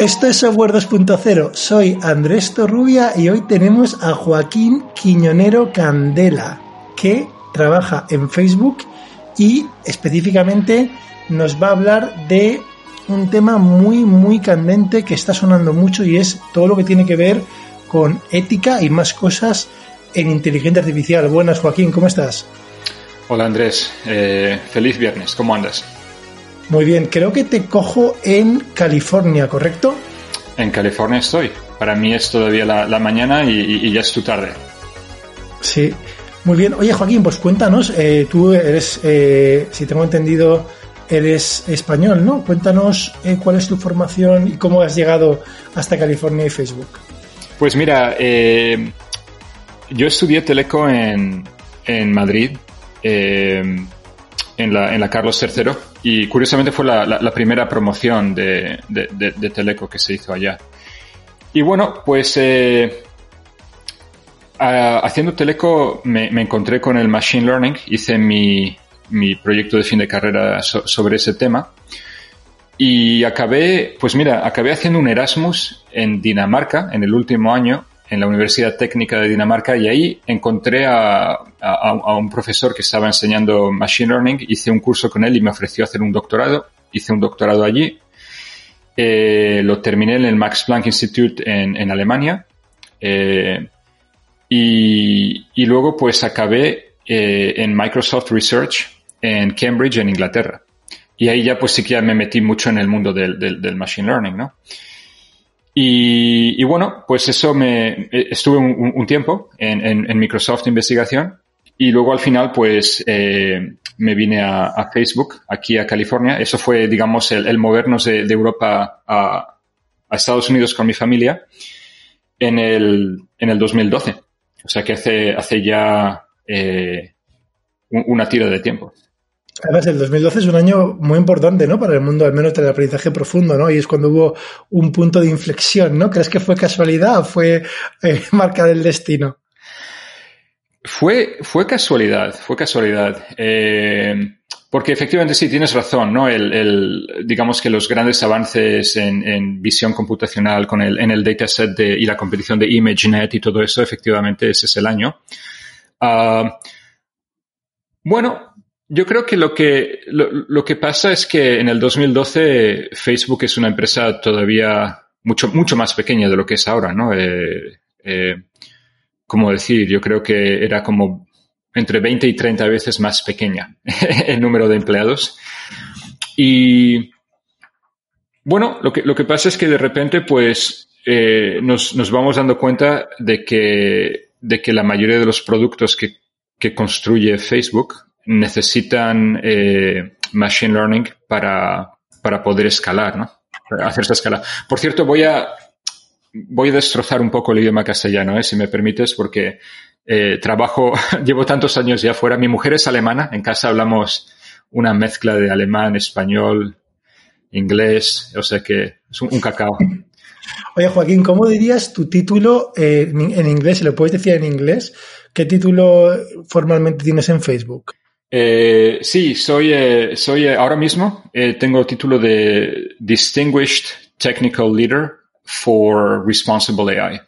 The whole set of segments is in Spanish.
Esto es Software 2.0. Soy Andrés Torrubia y hoy tenemos a Joaquín Quiñonero Candela, que trabaja en Facebook y específicamente nos va a hablar de un tema muy, muy candente que está sonando mucho y es todo lo que tiene que ver con ética y más cosas en inteligencia artificial. Buenas, Joaquín, ¿cómo estás? Hola, Andrés. Eh, feliz viernes. ¿Cómo andas? Muy bien, creo que te cojo en California, ¿correcto? En California estoy. Para mí es todavía la, mañana y, ya es tu tarde. Sí, muy bien. Oye, Joaquín, pues cuéntanos, eh, tú eres, eh, si tengo entendido, eres español, ¿no? Cuéntanos eh, cuál es tu formación y cómo has llegado hasta California y Facebook. Pues mira, yo estudié teleco en, en Madrid en la, en la Carlos III y curiosamente fue la, primera promoción de, de, Teleco que se hizo allá. Y bueno, pues eh, haciendo Teleco me, encontré con el Machine Learning, hice mi, mi proyecto de fin de carrera sobre ese tema y acabé, pues mira, acabé haciendo un Erasmus en Dinamarca en el último año en la Universidad Técnica de Dinamarca y ahí encontré a, un profesor que estaba enseñando Machine Learning, hice un curso con él y me ofreció hacer un doctorado, hice un doctorado allí, eh, lo terminé en el Max Planck Institute en, Alemania eh, y, luego pues acabé eh, en Microsoft Research en Cambridge, en Inglaterra. Y ahí ya pues sí que ya me metí mucho en el mundo del, del Machine Learning, ¿no? Y, bueno, pues eso me eh, estuve un, tiempo en, Microsoft Investigación y luego al final pues eh, me vine a, Facebook, aquí a California. Eso fue, digamos, el, movernos de, Europa a, Estados Unidos con mi familia en el, en el 2012. O sea que hace, hace ya eh, una tira de tiempo. Además, el 2012 es un año muy importante, ¿no? Para el mundo, al menos del aprendizaje profundo, ¿no? Y es cuando hubo un punto de inflexión, ¿no? ¿Crees que fue casualidad o fue eh, marca del destino? Fue, fue casualidad, fue casualidad. Eh, porque efectivamente sí, tienes razón, ¿no? El, digamos que los grandes avances en, visión computacional con el, en el dataset de, y la competición de ImageNet y todo eso, efectivamente ese es el año. Ah, bueno, yo creo que lo que, lo, que pasa es que en el 2012 Facebook es una empresa todavía mucho, mucho más pequeña de lo que es ahora, ¿no? Eh, eh, como decir, yo creo que era como entre 20 y 30 veces más pequeña el número de empleados. Y bueno, lo que, lo que pasa es que de repente, pues, eh, nos, nos, vamos dando cuenta de que, de que la mayoría de los productos que, que construye Facebook necesitan eh, machine learning para, para poder escalar, ¿no? Para hacer esa escala. Por cierto, voy a, voy a destrozar un poco el idioma castellano, ¿eh? si me permites, porque eh, trabajo, llevo tantos años ya fuera. Mi mujer es alemana, en casa hablamos una mezcla de alemán, español, inglés, o sea que es un, cacao. Oye, Joaquín, ¿cómo dirías tu título eh, en inglés? Si lo puedes decir en inglés, ¿qué título formalmente tienes en Facebook? Eh, sí, soy, eh, soy eh, ahora mismo, tengo título de Distinguished Technical Leader for Responsible AI.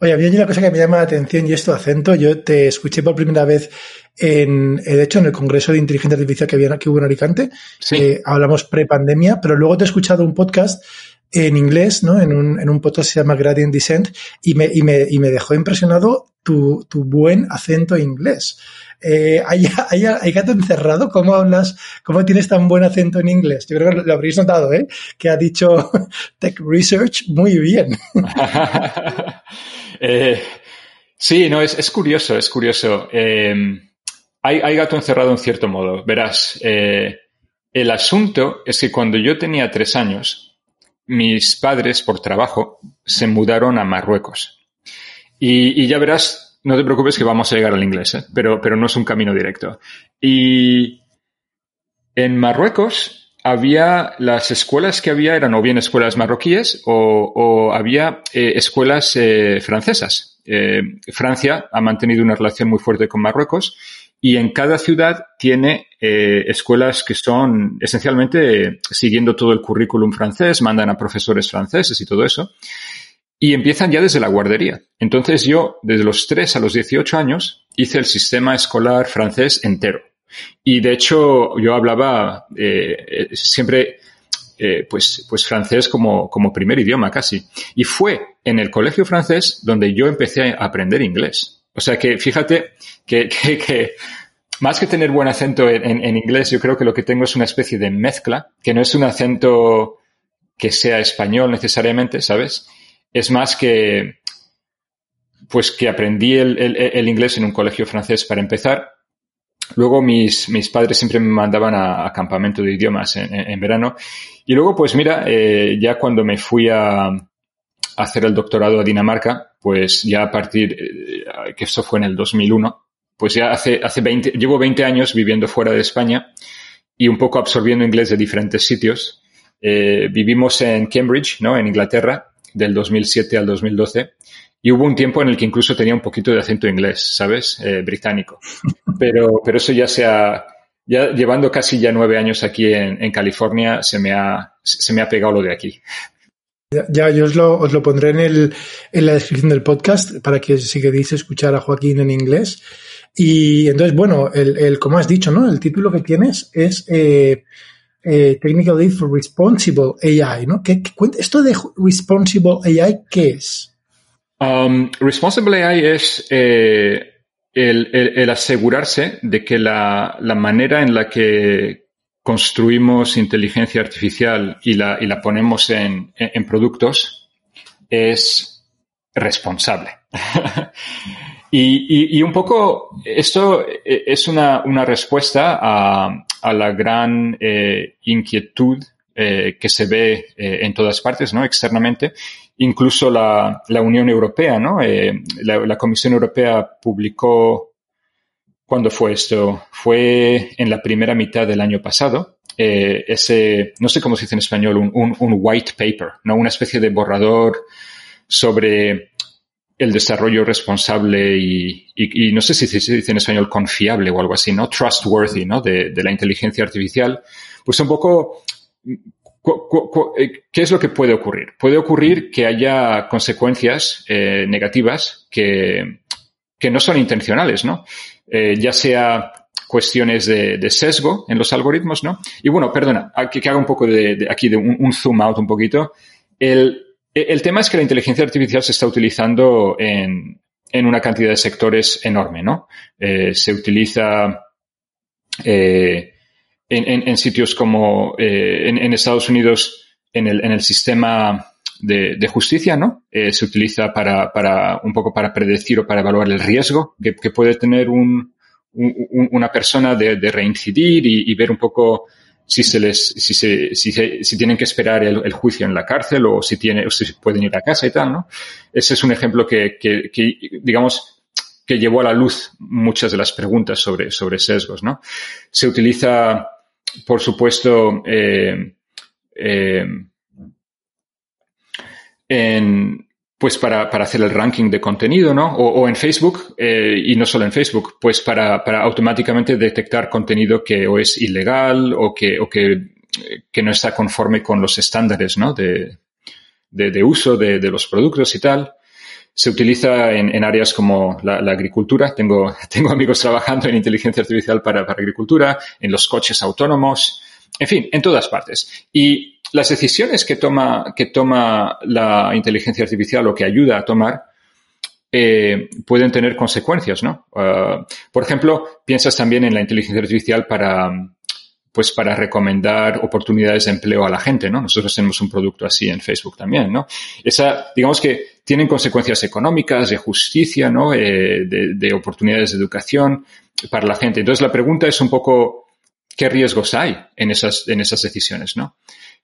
Oye, había una cosa que me llama la atención y es tu acento. Yo te escuché por primera vez en, de hecho, en el Congreso de Inteligencia Artificial que, había, que hubo en Alicante. Sí. hablamos pre-pandemia, pero luego te he escuchado un podcast en inglés, ¿no? En un, en un podcast que se llama Gradient Descent y me, y me, y me dejó impresionado tu, tu buen acento inglés. Eh, ¿hay, hay, gato encerrado? ¿Cómo hablas? ¿Cómo tienes tan buen acento en inglés? Yo creo que lo habréis notado, ¿eh? Que ha dicho Tech Research muy bien. eh, sí, no, es, es, curioso, es curioso. Eh, hay, hay, gato encerrado en cierto modo. Verás, eh, el asunto es que cuando yo tenía tres años, mis padres, por trabajo, se mudaron a Marruecos. Y, y ya verás, no te preocupes que vamos a llegar al inglés, ¿eh? pero, pero no es un camino directo. Y en Marruecos había las escuelas que había eran o bien escuelas marroquíes o, había eh, escuelas eh, francesas. Francia ha mantenido una relación muy fuerte con Marruecos y en cada ciudad tiene eh, escuelas que son esencialmente siguiendo todo el currículum francés, mandan a profesores franceses y todo eso. Y empiezan ya desde la guardería. Entonces yo, desde los 3 a los 18 años, hice el sistema escolar francés entero. Y de hecho yo hablaba eh, siempre eh, pues, pues francés como, como primer idioma casi. Y fue en el colegio francés donde yo empecé a aprender inglés. O sea que fíjate que, que, que más que tener buen acento en, en, inglés, yo creo que lo que tengo es una especie de mezcla, que no es un acento que sea español necesariamente, ¿sabes? Es más que, pues que aprendí el, inglés en un colegio francés para empezar. Luego mis, mis padres siempre me mandaban a, a campamento de idiomas en, verano. Y luego, pues mira, eh, ya cuando me fui a, hacer el doctorado a Dinamarca, pues ya a partir, eh, que esto fue en el 2001, pues ya hace, hace 20, llevo 20 años viviendo fuera de España y un poco absorbiendo inglés de diferentes sitios. Eh, vivimos en Cambridge, ¿no? En Inglaterra, del 2007 al 2012. Y hubo un tiempo en el que incluso tenía un poquito de acento inglés, ¿sabes? Eh, británico. Pero, pero eso ya se ha, ya llevando casi ya nueve años aquí en, en California, se me ha, se me ha pegado lo de aquí. Ya, yo os lo, os lo pondré en, el, en la descripción del podcast para que si queréis escuchar a Joaquín en inglés. Y entonces, bueno, el, el como has dicho, ¿no? El título que tienes es eh, eh, Aid for Responsible AI, ¿no? ¿Qué, esto de Responsible AI, ¿qué es? Um, responsible AI es eh, el, asegurarse de que la, manera en la que construimos inteligencia artificial y la, y la ponemos en, productos es responsable. y, y, y, un poco esto es una, una respuesta a, a, la gran eh, inquietud eh, que se ve eh, en todas partes, ¿no? Externamente. Incluso la, la Unión Europea, ¿no? La, Comisión Europea publicó ¿Cuándo fue esto? Fue en la primera mitad del año pasado. Ese, no sé cómo se dice en español, un, un, white paper, ¿no? Una especie de borrador sobre el desarrollo responsable y, y, no sé si se dice en español confiable o algo así, ¿no? Trustworthy, ¿no? De, la inteligencia artificial. Pues un poco, eh, ¿qué es lo que puede ocurrir? Puede ocurrir que haya consecuencias eh, negativas que, que no son intencionales, ¿no? eh, ya sea cuestiones de, sesgo en los algoritmos, ¿no? Y bueno, perdona, que haga un poco de, de aquí de un, un, zoom out un poquito. El, el tema es que la inteligencia artificial se está utilizando en, en una cantidad de sectores enorme, ¿no? Eh, se utiliza eh, en, sitios como eh, en, Estados Unidos en el, el sistema de, justicia, ¿no? Eh, se utiliza para, para, un poco para predecir o para evaluar el riesgo que, puede tener un, un, una persona de, reincidir y, ver un poco si se les, si se, si, se, si tienen que esperar el, juicio en la cárcel o si tiene, o si pueden ir a casa y tal, ¿no? Ese es un ejemplo que, que, que digamos, que llevó a la luz muchas de las preguntas sobre, sobre sesgos, ¿no? Se utiliza, por supuesto, eh, eh, en, pues para, para, hacer el ranking de contenido, ¿no? O, o en Facebook, eh, y no solo en Facebook, pues para, para, automáticamente detectar contenido que o es ilegal o que, o que, que no está conforme con los estándares, ¿no? De, de, de uso de, de, los productos y tal. Se utiliza en, en áreas como la, la, agricultura. Tengo, tengo amigos trabajando en inteligencia artificial para, para agricultura, en los coches autónomos, en fin, en todas partes. Y las decisiones que toma, que toma la inteligencia artificial o que ayuda a tomar eh, pueden tener consecuencias, ¿no? Uh, por ejemplo, piensas también en la inteligencia artificial para, pues para recomendar oportunidades de empleo a la gente, ¿no? Nosotros tenemos un producto así en Facebook también, ¿no? Esa, digamos que tienen consecuencias económicas, de justicia, ¿no? Eh, de, de oportunidades de educación para la gente. Entonces la pregunta es un poco, ¿qué riesgos hay en esas, en esas decisiones, ¿no?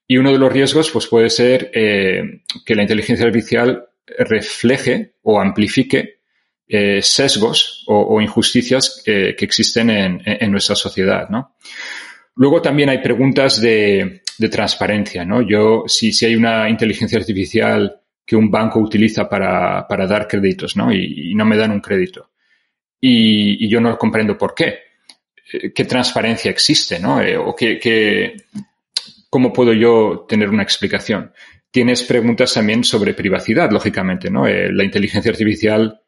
Y uno de los riesgos pues, puede ser eh, que la inteligencia artificial refleje o amplifique eh, sesgos o, injusticias que, que existen en, nuestra sociedad, ¿no? Luego también hay preguntas de, transparencia, ¿no? Yo, si, hay una inteligencia artificial que un banco utiliza para, dar créditos, ¿no? Y, no me dan un crédito. y, yo no comprendo por qué. Eh, ¿Qué transparencia existe, no? Eh, o qué, ¿Cómo puedo yo tener una explicación? Tienes preguntas también sobre privacidad, lógicamente, ¿no? Eh, la inteligencia artificial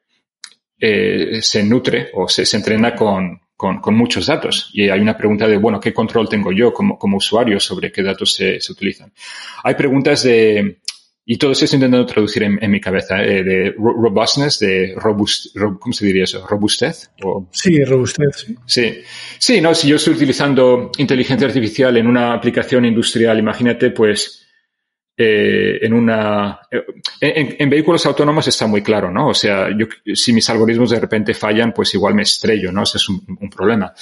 se nutre o se, se entrena con, con, muchos datos. Y hay una pregunta de, bueno, ¿qué control tengo yo como, como usuario sobre qué datos se, se utilizan? Hay preguntas de, y todo eso estoy intentando traducir en, mi cabeza, eh, de robustness, de robust, ¿cómo se diría eso? ¿Robustez? Sí, robustez, sí. Sí, sí no, si yo estoy utilizando inteligencia artificial en una aplicación industrial, imagínate, pues, eh, en una, eh, en, vehículos autónomos está muy claro, ¿no? O sea, yo, si mis algoritmos de repente fallan, pues igual me estrello, ¿no? Ese es un, un problema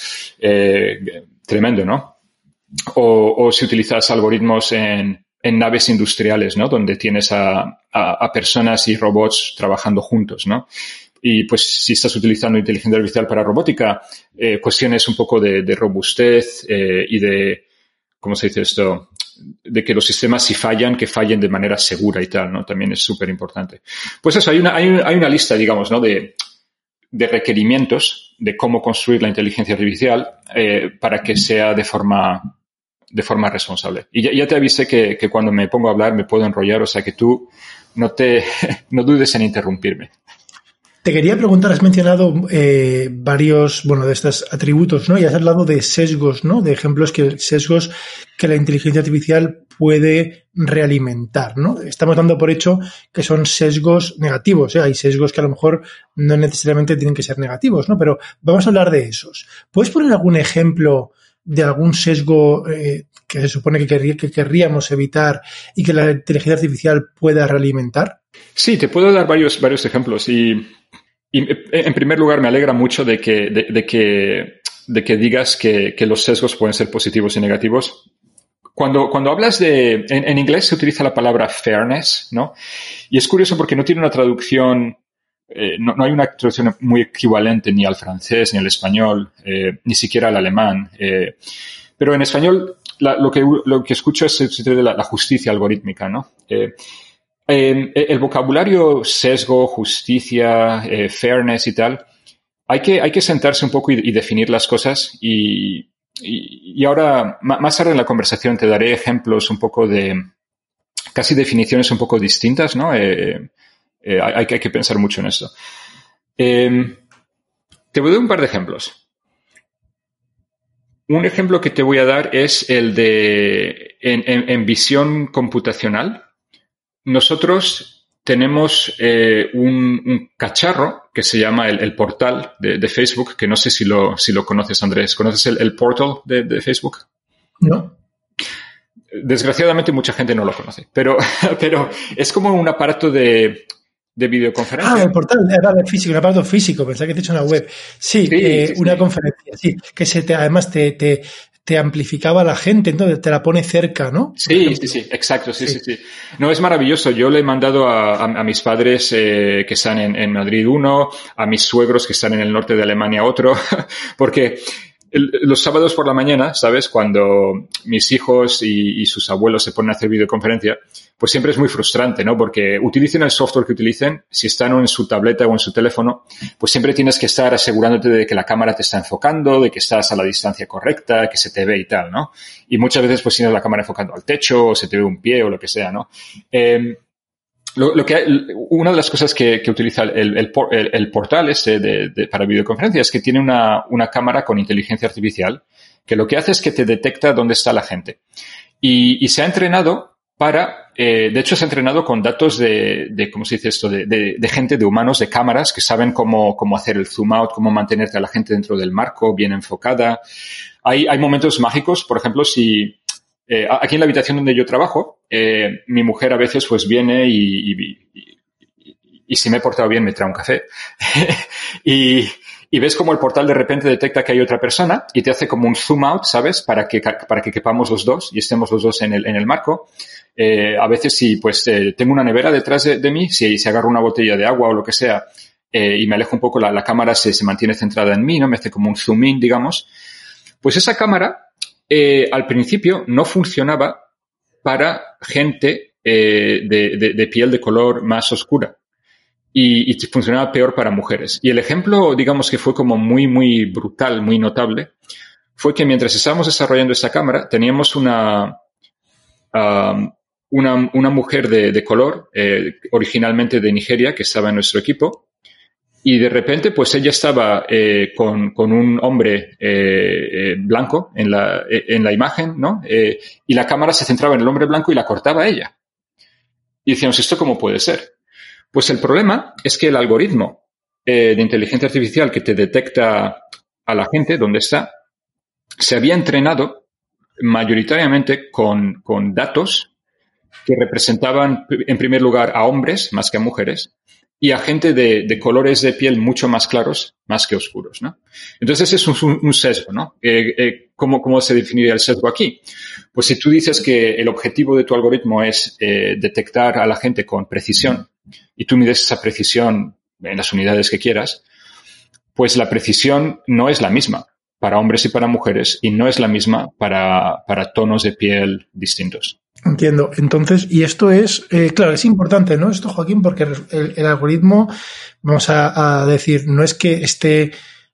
tremendo, ¿no? O, o si utilizas algoritmos en, en naves industriales, ¿no? Donde tienes a, a, personas y robots trabajando juntos, ¿no? Y pues si estás utilizando inteligencia artificial para robótica, eh, cuestiones un poco de, de robustez eh, y de, ¿cómo se dice esto? De que los sistemas si fallan, que fallen de manera segura y tal, ¿no? También es súper importante. Pues eso, hay una, hay, hay una lista, digamos, ¿no? De, de requerimientos de cómo construir la inteligencia artificial eh, para que sea de forma de forma responsable. Y ya, te avisé que, que, cuando me pongo a hablar me puedo enrollar, o sea que tú no te no dudes en interrumpirme. Te quería preguntar, has mencionado eh, varios, bueno, de estos atributos, ¿no? Y has hablado de sesgos, ¿no? De ejemplos que sesgos que la inteligencia artificial puede realimentar, ¿no? Estamos dando por hecho que son sesgos negativos, ¿eh? Hay sesgos que a lo mejor no necesariamente tienen que ser negativos, ¿no? Pero vamos a hablar de esos. ¿Puedes poner algún ejemplo de algún sesgo eh, que se supone que, que, querríamos evitar y que la inteligencia artificial pueda realimentar? Sí, te puedo dar varios, varios ejemplos. Y, y en primer lugar, me alegra mucho de que, de, que, de que digas que, que, los sesgos pueden ser positivos y negativos. Cuando, cuando hablas de, en, en, inglés se utiliza la palabra fairness, ¿no? Y es curioso porque no tiene una traducción eh, no, hay una traducción muy equivalente ni al francés, ni al español, eh, ni siquiera al alemán. Eh, pero en español lo, que, lo que escucho es de la, justicia algorítmica, ¿no? el vocabulario sesgo, justicia, fairness y tal, hay que, hay que sentarse un poco y, definir las cosas y, y, ahora, más tarde en la conversación, te daré ejemplos un poco de casi definiciones un poco distintas, ¿no? Hay, que pensar mucho en eso. Em, te voy a dar un par de ejemplos. Un ejemplo que te voy a dar es el de en, visión computacional. Nosotros tenemos eh, un, cacharro que se llama el, portal de, Facebook, que no sé si lo, si lo conoces, Andrés. ¿Conoces el, portal de, de, Facebook? No. Desgraciadamente mucha gente no lo conoce, pero, pero es como un aparato de, de videoconferencia. Ah, el portal de físico, un aparato físico, pensaba que te he hecho una web. Sí, eh, una conferencia, sí, que se te, además te, te, te, amplificaba la gente, entonces te la pone cerca, ¿no? Sí, sí, sí, exacto, sí, sí, sí, No, es maravilloso. Yo le he mandado a, a, mis padres eh, que están en, en Madrid uno, a mis suegros que están en el norte de Alemania otro, porque los sábados por la mañana, ¿sabes? Cuando mis hijos y, sus abuelos se ponen a hacer videoconferencia, pues siempre es muy frustrante, ¿no? Porque utilicen el software que utilicen, si están en su tableta o en su teléfono, pues siempre tienes que estar asegurándote de que la cámara te está enfocando, de que estás a la distancia correcta, que se te ve y tal, ¿no? Y muchas veces pues tienes la cámara enfocando al techo o se te ve un pie o lo que sea, ¿no? Eh, lo, que una de las cosas que, utiliza el, el, portal este de, para videoconferencias es que tiene una, una, cámara con inteligencia artificial que lo que hace es que te detecta dónde está la gente. Y, se ha entrenado para, eh, de hecho se ha entrenado con datos de, de ¿cómo se dice esto? De, de, gente, de humanos, de cámaras que saben cómo, cómo hacer el zoom out, cómo mantenerte a la gente dentro del marco, bien enfocada. Hay, hay momentos mágicos, por ejemplo, si, eh, aquí en la habitación donde yo trabajo, eh, mi mujer a veces pues viene y, y, si me he portado bien me trae un café. y, y ves como el portal de repente detecta que hay otra persona y te hace como un zoom out, ¿sabes? Para que, para que quepamos los dos y estemos los dos en el, en el marco. Eh, a veces si pues tengo una nevera detrás de, mí, si, si agarro una botella de agua o lo que sea y me alejo un poco, la, la cámara se, se, mantiene centrada en mí, ¿no? Me hace como un zoom in, digamos. Pues esa cámara eh, al principio no funcionaba para gente eh, de, piel de color más oscura. y, funcionaba peor para mujeres. Y el ejemplo, digamos que fue como muy, muy brutal, muy notable, fue que mientras estábamos desarrollando esta cámara, teníamos una, una, mujer de, color, eh, originalmente de Nigeria, que estaba en nuestro equipo, y de repente, pues ella estaba eh, con, un hombre eh, blanco en la, en la imagen, ¿no? y la cámara se centraba en el hombre blanco y la cortaba a ella. Y decíamos, ¿esto cómo puede ser? Pues el problema es que el algoritmo de inteligencia artificial que te detecta a la gente, donde está, se había entrenado mayoritariamente con, con datos que representaban, en primer lugar, a hombres más que a mujeres y a gente de, colores de piel mucho más claros, más que oscuros, ¿no? Entonces, es un, sesgo, ¿no? Eh, eh, ¿cómo, ¿cómo, se definiría el sesgo aquí? Pues si tú dices que el objetivo de tu algoritmo es eh, detectar a la gente con precisión y tú mides esa precisión en las unidades que quieras, pues la precisión no es la misma para hombres y para mujeres y no es la misma para tonos de piel distintos. Entiendo. Entonces, y esto es, eh, claro, es importante, ¿no? Esto, Joaquín, porque el, algoritmo, vamos a, decir, no es que esté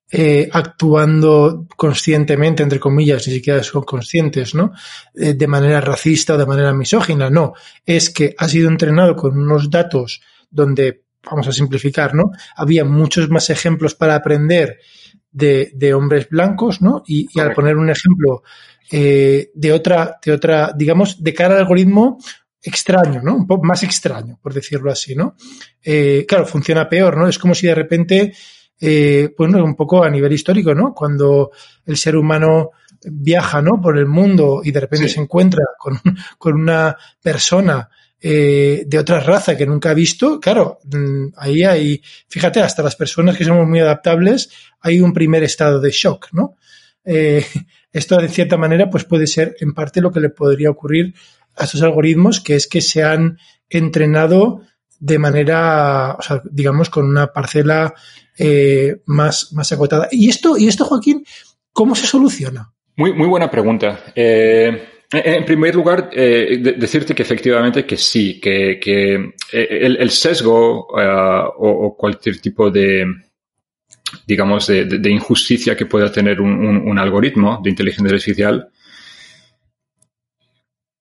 eh, actuando conscientemente, entre comillas, ni siquiera son conscientes, ¿no? Eh, de manera racista o de manera misógina, no. Es que ha sido entrenado con unos datos donde, vamos a simplificar, ¿no? Había muchos más ejemplos para aprender de, de hombres blancos, ¿no? Y, y al poner un ejemplo eh, de otra, de otra, digamos, de cara al algoritmo extraño, ¿no? Un poco más extraño, por decirlo así, ¿no? Eh, claro, funciona peor, ¿no? Es como si de repente, eh, pues un poco a nivel histórico, ¿no? Cuando el ser humano viaja, ¿no? Por el mundo y de repente se encuentra con, con una persona eh, de otra raza que nunca ha visto, claro, mm, ahí hay, fíjate, hasta las personas que somos muy adaptables, hay un primer estado de shock, ¿no? Eh, esto de cierta manera pues puede ser en parte lo que le podría ocurrir a estos algoritmos, que es que se han entrenado de manera, o sea, digamos, con una parcela eh, más, más acotada. Y esto, y esto, Joaquín, ¿cómo se soluciona? Muy, muy buena pregunta. Eh, en primer lugar, decirte que efectivamente que sí, que, el, sesgo o, cualquier tipo de, digamos, de, injusticia que pueda tener un, algoritmo de inteligencia artificial,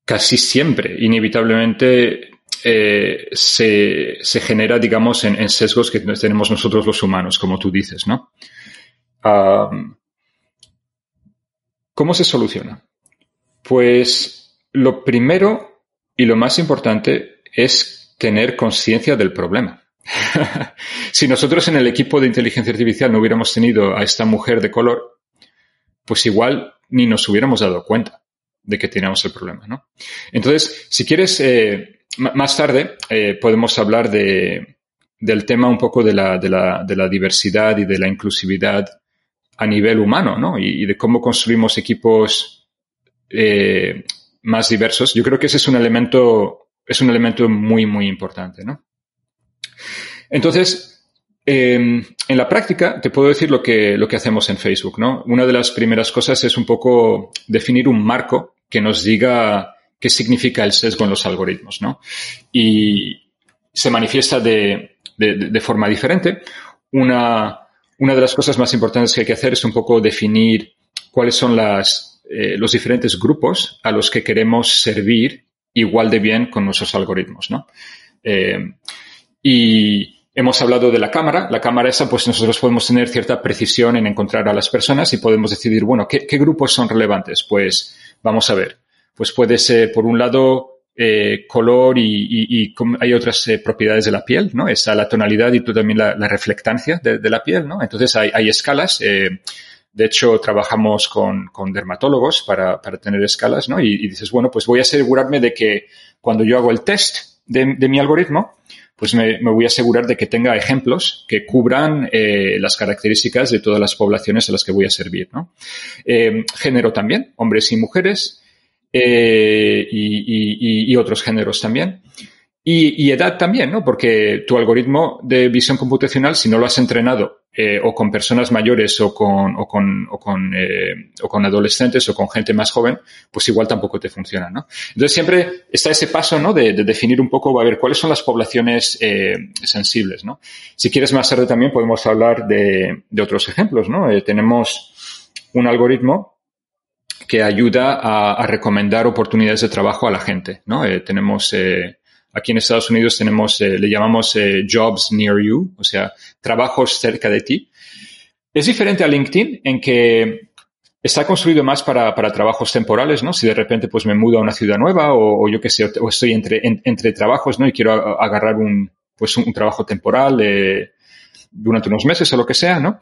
casi siempre, inevitablemente, eh, se, genera, digamos, en, sesgos que tenemos nosotros los humanos, como tú dices, ¿no? ¿Cómo se soluciona? Pues lo primero y lo más importante es tener conciencia del problema. si nosotros en el equipo de inteligencia artificial no hubiéramos tenido a esta mujer de color, pues igual ni nos hubiéramos dado cuenta de que teníamos el problema, ¿no? Entonces, si quieres, eh, más tarde eh, podemos hablar de, del tema un poco de la, diversidad y de la inclusividad a nivel humano, ¿no? Y, de cómo construimos equipos eh, más diversos. Yo creo que ese es un elemento, es un elemento muy, muy importante, ¿no? Entonces, em, en la práctica, te puedo decir lo que, lo que hacemos en Facebook, ¿no? Una de las primeras cosas es un poco definir un marco que nos diga qué significa el sesgo en los algoritmos, ¿no? Y se manifiesta de, de, forma diferente. Una, una de las cosas más importantes que hay que hacer es un poco definir cuáles son las, eh, los diferentes grupos a los que queremos servir igual de bien con nuestros algoritmos, ¿no? Eh, y hemos hablado de la cámara. La cámara esa, pues nosotros podemos tener cierta precisión en encontrar a las personas y podemos decidir, bueno, ¿qué, grupos son relevantes? Pues vamos a ver. Pues puede ser, por un lado, eh, color y, hay otras eh, propiedades de la piel, ¿no? Esa la tonalidad y tú también la, reflectancia de, la piel, ¿no? Entonces hay, escalas. Eh, de hecho, trabajamos con, dermatólogos para, tener escalas, ¿no? Y, dices, bueno, pues voy a asegurarme de que cuando yo hago el test de mi algoritmo, pues me, voy a asegurar de que tenga ejemplos que cubran eh, las características de todas las poblaciones a las que voy a servir. ¿no? Eh, género también, hombres y mujeres, eh, y, otros géneros también. Y, edad también, ¿no? Porque tu algoritmo de visión computacional, si no lo has entrenado eh, o con personas mayores o con, o con, o con, eh, o con adolescentes o con gente más joven, pues igual tampoco te funciona, ¿no? Entonces siempre está ese paso, ¿no? De, definir un poco, a ver, cuáles son las poblaciones eh, sensibles, ¿no? Si quieres más tarde también podemos hablar de, de otros ejemplos, ¿no? tenemos un algoritmo que ayuda a, a, recomendar oportunidades de trabajo a la gente, ¿no? tenemos Aquí en Estados Unidos tenemos, eh, le llamamos eh, jobs near you, o sea, trabajos cerca de ti. Es diferente a LinkedIn en que está construido más para, para, trabajos temporales, ¿no? Si de repente pues me mudo a una ciudad nueva o, yo qué sé, o estoy entre, entre trabajos, ¿no? Y quiero agarrar un, pues un, trabajo temporal durante unos meses o lo que sea, ¿no?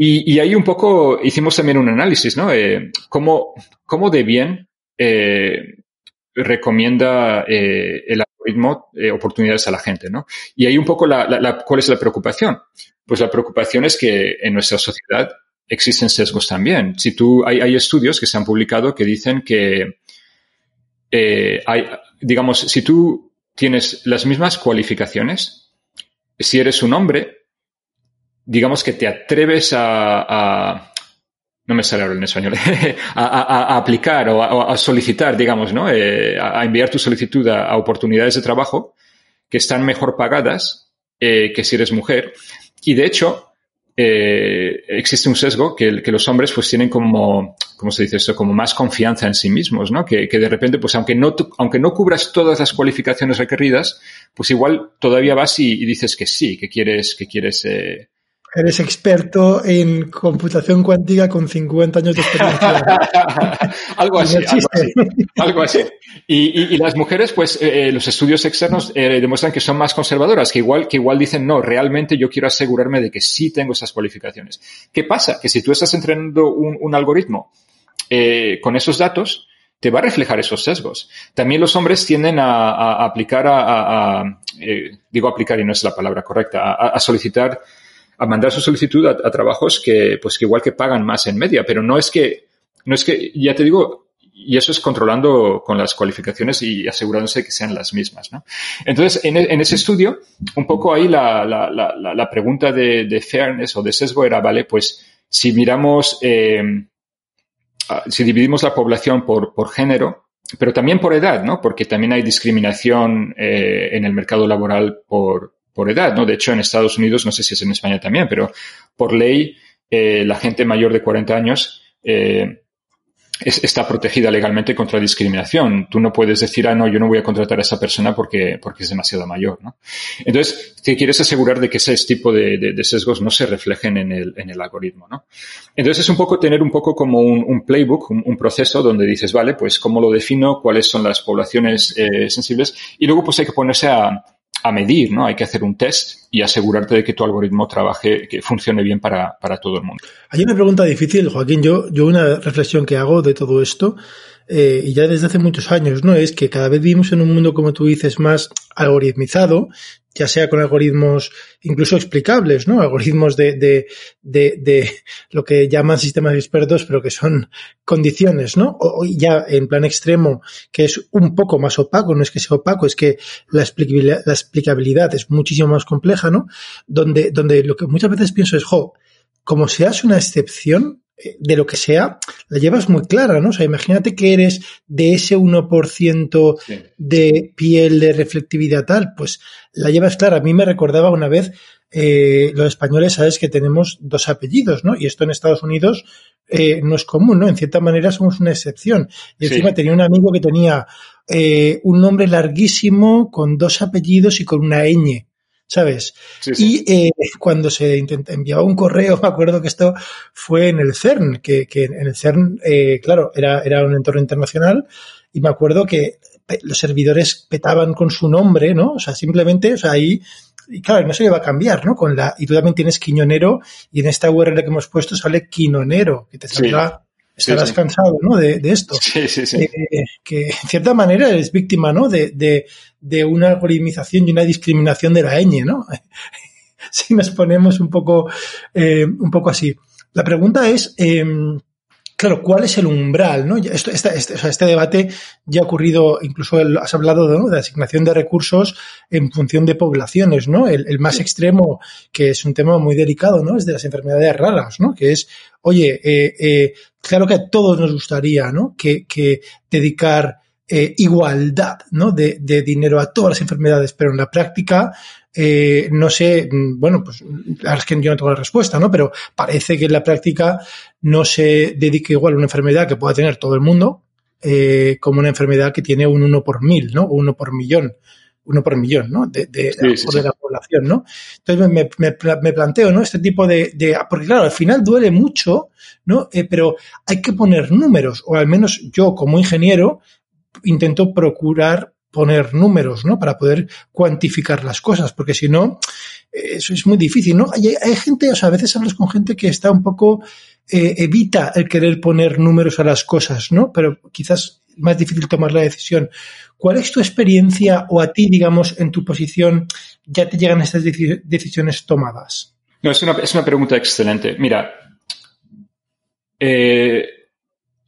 Y, y ahí un poco hicimos también un análisis, ¿no? Eh, cómo, cómo de bien eh, recomienda eh, el algoritmo eh, oportunidades a la gente, ¿no? Y ahí un poco la, ¿cuál es la preocupación? Pues la preocupación es que en nuestra sociedad existen sesgos también. Si tú, hay, hay estudios que se han publicado que dicen que eh, hay, digamos, si tú tienes las mismas cualificaciones, si eres un hombre, digamos que te atreves a no me sale ahora en español, a, aplicar o, a, solicitar, digamos, ¿no? Eh, a, enviar tu solicitud a, oportunidades de trabajo que están mejor pagadas eh, que si eres mujer. Y de hecho, eh, existe un sesgo que, los hombres pues tienen como, ¿cómo se dice eso? Como más confianza en sí mismos, ¿no? Que, de repente, pues aunque no, aunque no cubras todas las cualificaciones requeridas, pues igual todavía vas y, dices que sí, que quieres, que quieres, Eres experto en computación cuántica con 50 años de experiencia. algo, así, algo así, Y, las mujeres, pues eh, eh, los estudios externos eh, demuestran que son más conservadoras, que igual, que igual dicen, no, realmente yo quiero asegurarme de que sí tengo esas cualificaciones. ¿Qué pasa? Que si tú estás entrenando un, algoritmo con esos datos, te va a reflejar esos sesgos. También los hombres tienden a, aplicar a, digo aplicar y no es la palabra correcta, a solicitar a mandar su solicitud a, trabajos que, pues que igual que pagan más en media, pero no es que, no es que, ya te digo, y eso es controlando con las cualificaciones y asegurándose que sean las mismas, ¿no? Entonces, en, en ese estudio, un poco ahí la, la, la, la pregunta de, de, fairness o de sesgo era, vale, pues si miramos, eh, si dividimos la población por, por género, pero también por edad, ¿no? Porque también hay discriminación eh, en el mercado laboral por, por edad, ¿no? De hecho, en Estados Unidos, no sé si es en España también, pero por ley, eh, la gente mayor de 40 años eh, está protegida legalmente contra discriminación. Tú no puedes decir, ah, no, yo no voy a contratar a esa persona porque, es demasiado mayor, ¿no? Entonces, te quieres asegurar de que ese tipo de, sesgos no se reflejen en el, en el algoritmo, ¿no? Entonces, es un poco tener un poco como un, playbook, un, proceso donde dices, vale, pues cómo lo defino, cuáles son las poblaciones eh, sensibles y luego pues hay que ponerse a, a medir, ¿no? Hay que hacer un test y asegurarte de que tu algoritmo trabaje, que funcione bien para, para todo el mundo. Hay una pregunta difícil, Joaquín. Yo, yo una reflexión que hago de todo esto eh, y ya desde hace muchos años, ¿no? Es que cada vez vivimos en un mundo, como tú dices, más algoritmizado, ya sea con algoritmos incluso explicables, ¿no? Algoritmos de, de, de, de lo que llaman sistemas expertos, pero que son condiciones, ¿no? O, ya en plan extremo, que es un poco más opaco, no es que sea opaco, es que la explicabilidad, la explicabilidad es muchísimo más compleja, ¿no? Donde, donde lo que muchas veces pienso es, jo, como seas una excepción, de lo que sea, la llevas muy clara, ¿no? O sea, imagínate que eres de ese 1% de piel de reflectividad tal, pues la llevas clara. A mí me recordaba una vez, eh, los españoles, sabes que tenemos dos apellidos, ¿no? Y esto en Estados Unidos eh, no es común, ¿no? En cierta manera somos una excepción. Y encima tenía un amigo que tenía eh, un nombre larguísimo con dos apellidos y con una ñ. ¿Sabes? Y eh, cuando se enviaba un correo, me acuerdo que esto fue en el CERN, que, que en el CERN, eh, claro, era, era un entorno internacional, y me acuerdo que los servidores petaban con su nombre, ¿no? O sea, simplemente, o sea, ahí, y claro, no se le va a cambiar, ¿no? Con la, y tú también tienes Quiñonero, y en esta URL que hemos puesto sale Quinonero, que te saldrá estarás cansado, ¿no? De, de esto. Sí, sí, sí. Eh, que en cierta manera eres víctima, ¿no? De, de, de una algoritmización y una discriminación de la ñ, ¿no? si nos ponemos un poco, eh, un poco así. La pregunta es, eh, claro, ¿cuál es el umbral? ¿no? Esto, este, este, debate ya ha ocurrido, incluso has hablado de, de, asignación de recursos en función de poblaciones, ¿no? El, más extremo, que es un tema muy delicado, ¿no? Es de las enfermedades raras, ¿no? Que es, oye, eh, eh, claro que a todos nos gustaría, ¿no? Que, que dedicar eh, igualdad, ¿no? De, de dinero a todas las enfermedades, pero en la práctica eh, no sé, mm, bueno, pues la es que yo no tengo la respuesta, ¿no? Pero parece que en la práctica no se dedica igual a una enfermedad que pueda tener todo el mundo eh, como una enfermedad que tiene un uno por mil, ¿no? O uno por millón uno por millón, ¿no? De, de, la población, ¿no? Entonces me, me, me, planteo, ¿no? Este tipo de, de, porque claro, al final duele mucho, ¿no? Eh, pero hay que poner números, o al menos yo como ingeniero intento procurar poner números, ¿no? Para poder cuantificar las cosas, porque si no, eso es muy difícil, ¿no? Hay, gente, o sea, a veces hablas con gente que está un poco, eh, evita el querer poner números a las cosas, ¿no? Pero quizás más difícil tomar la decisión. ¿Cuál es tu experiencia o a ti, digamos, en tu posición, ya te llegan estas decisiones tomadas? No, es una, es una pregunta excelente. Mira, eh,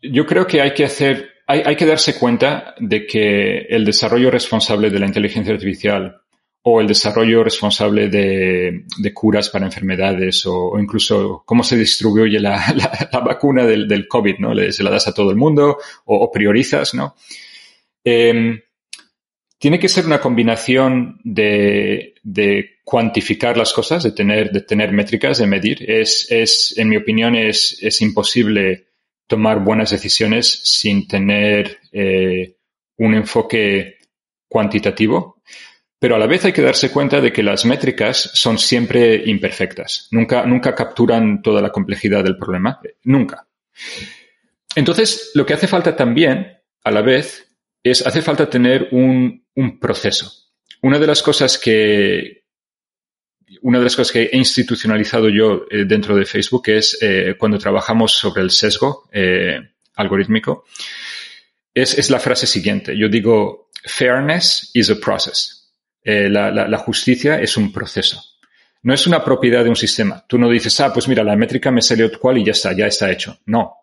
yo creo que hay que hacer hay, que darse cuenta de que el desarrollo responsable de la inteligencia artificial o el desarrollo responsable de, curas para enfermedades o, incluso cómo se distribuye la, vacuna del, COVID, ¿no? Se la das a todo el mundo o, priorizas, ¿no? Em, tiene que ser una combinación de, cuantificar las cosas, de tener, de tener métricas, de medir. Es, es en mi opinión, es imposible tomar buenas decisiones sin tener eh, un enfoque cuantitativo, pero a la vez hay que darse cuenta de que las métricas son siempre imperfectas. Nunca, nunca capturan toda la complejidad del problema. Nunca. Entonces, lo que hace falta también, a la vez, es hace falta tener un, un proceso. Una de las cosas que, una de las cosas que he institucionalizado yo eh, dentro de Facebook es eh, cuando trabajamos sobre el sesgo eh, algorítmico, es, es, la frase siguiente. Yo digo, fairness is a process. La, la, justicia es un proceso. No es una propiedad de un sistema. Tú no dices, ah, pues mira, la métrica me salió cual y ya está, ya está hecho. No.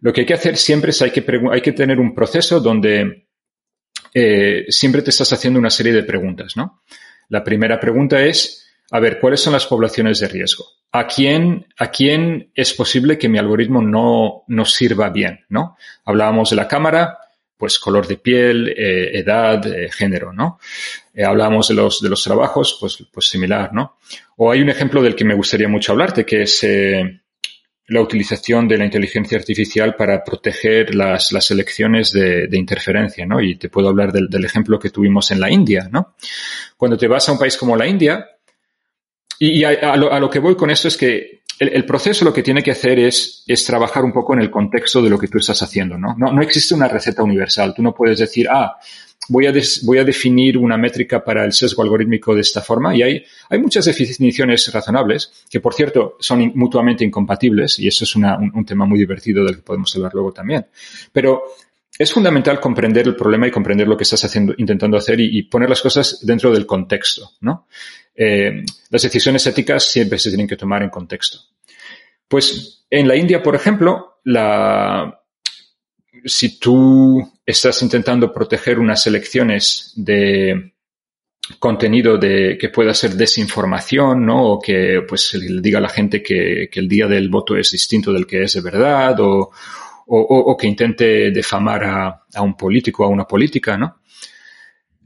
Lo que hay que hacer siempre es hay que, hay que tener un proceso donde siempre te estás haciendo una serie de preguntas, ¿no? La primera pregunta es, a ver, ¿cuáles son las poblaciones de riesgo? ¿A quién, a quién es posible que mi algoritmo no, no sirva bien? ¿no? Hablábamos de la cámara, pues color de piel, eh, edad, eh, género, ¿no? Eh, hablábamos de los, de los trabajos, pues, pues similar, ¿no? O hay un ejemplo del que me gustaría mucho hablarte, que es la utilización de la inteligencia artificial para proteger las, las elecciones de, de, interferencia, ¿no? Y te puedo hablar del, del, ejemplo que tuvimos en la India, ¿no? Cuando te vas a un país como la India, y, a, lo, que voy con esto es que el, proceso lo que tiene que hacer es, trabajar un poco en el contexto de lo que tú estás haciendo, ¿no? No, existe una receta universal. Tú no puedes decir, ah, voy a, voy a definir una métrica para el sesgo algorítmico de esta forma. Y hay, hay muchas definiciones razonables que, por cierto, son mutuamente incompatibles y eso es un, un, tema muy divertido del que podemos hablar luego también. Pero es fundamental comprender el problema y comprender lo que estás haciendo, intentando hacer y, poner las cosas dentro del contexto, ¿no? Eh, las decisiones éticas siempre se tienen que tomar en contexto. Pues en la India, por ejemplo, la, si tú estás intentando proteger unas elecciones de contenido de que pueda ser desinformación, ¿no? O que pues le diga a la gente que, que el día del voto es distinto del que es de verdad, o, o, que intente defamar a, un político, a una política, ¿no?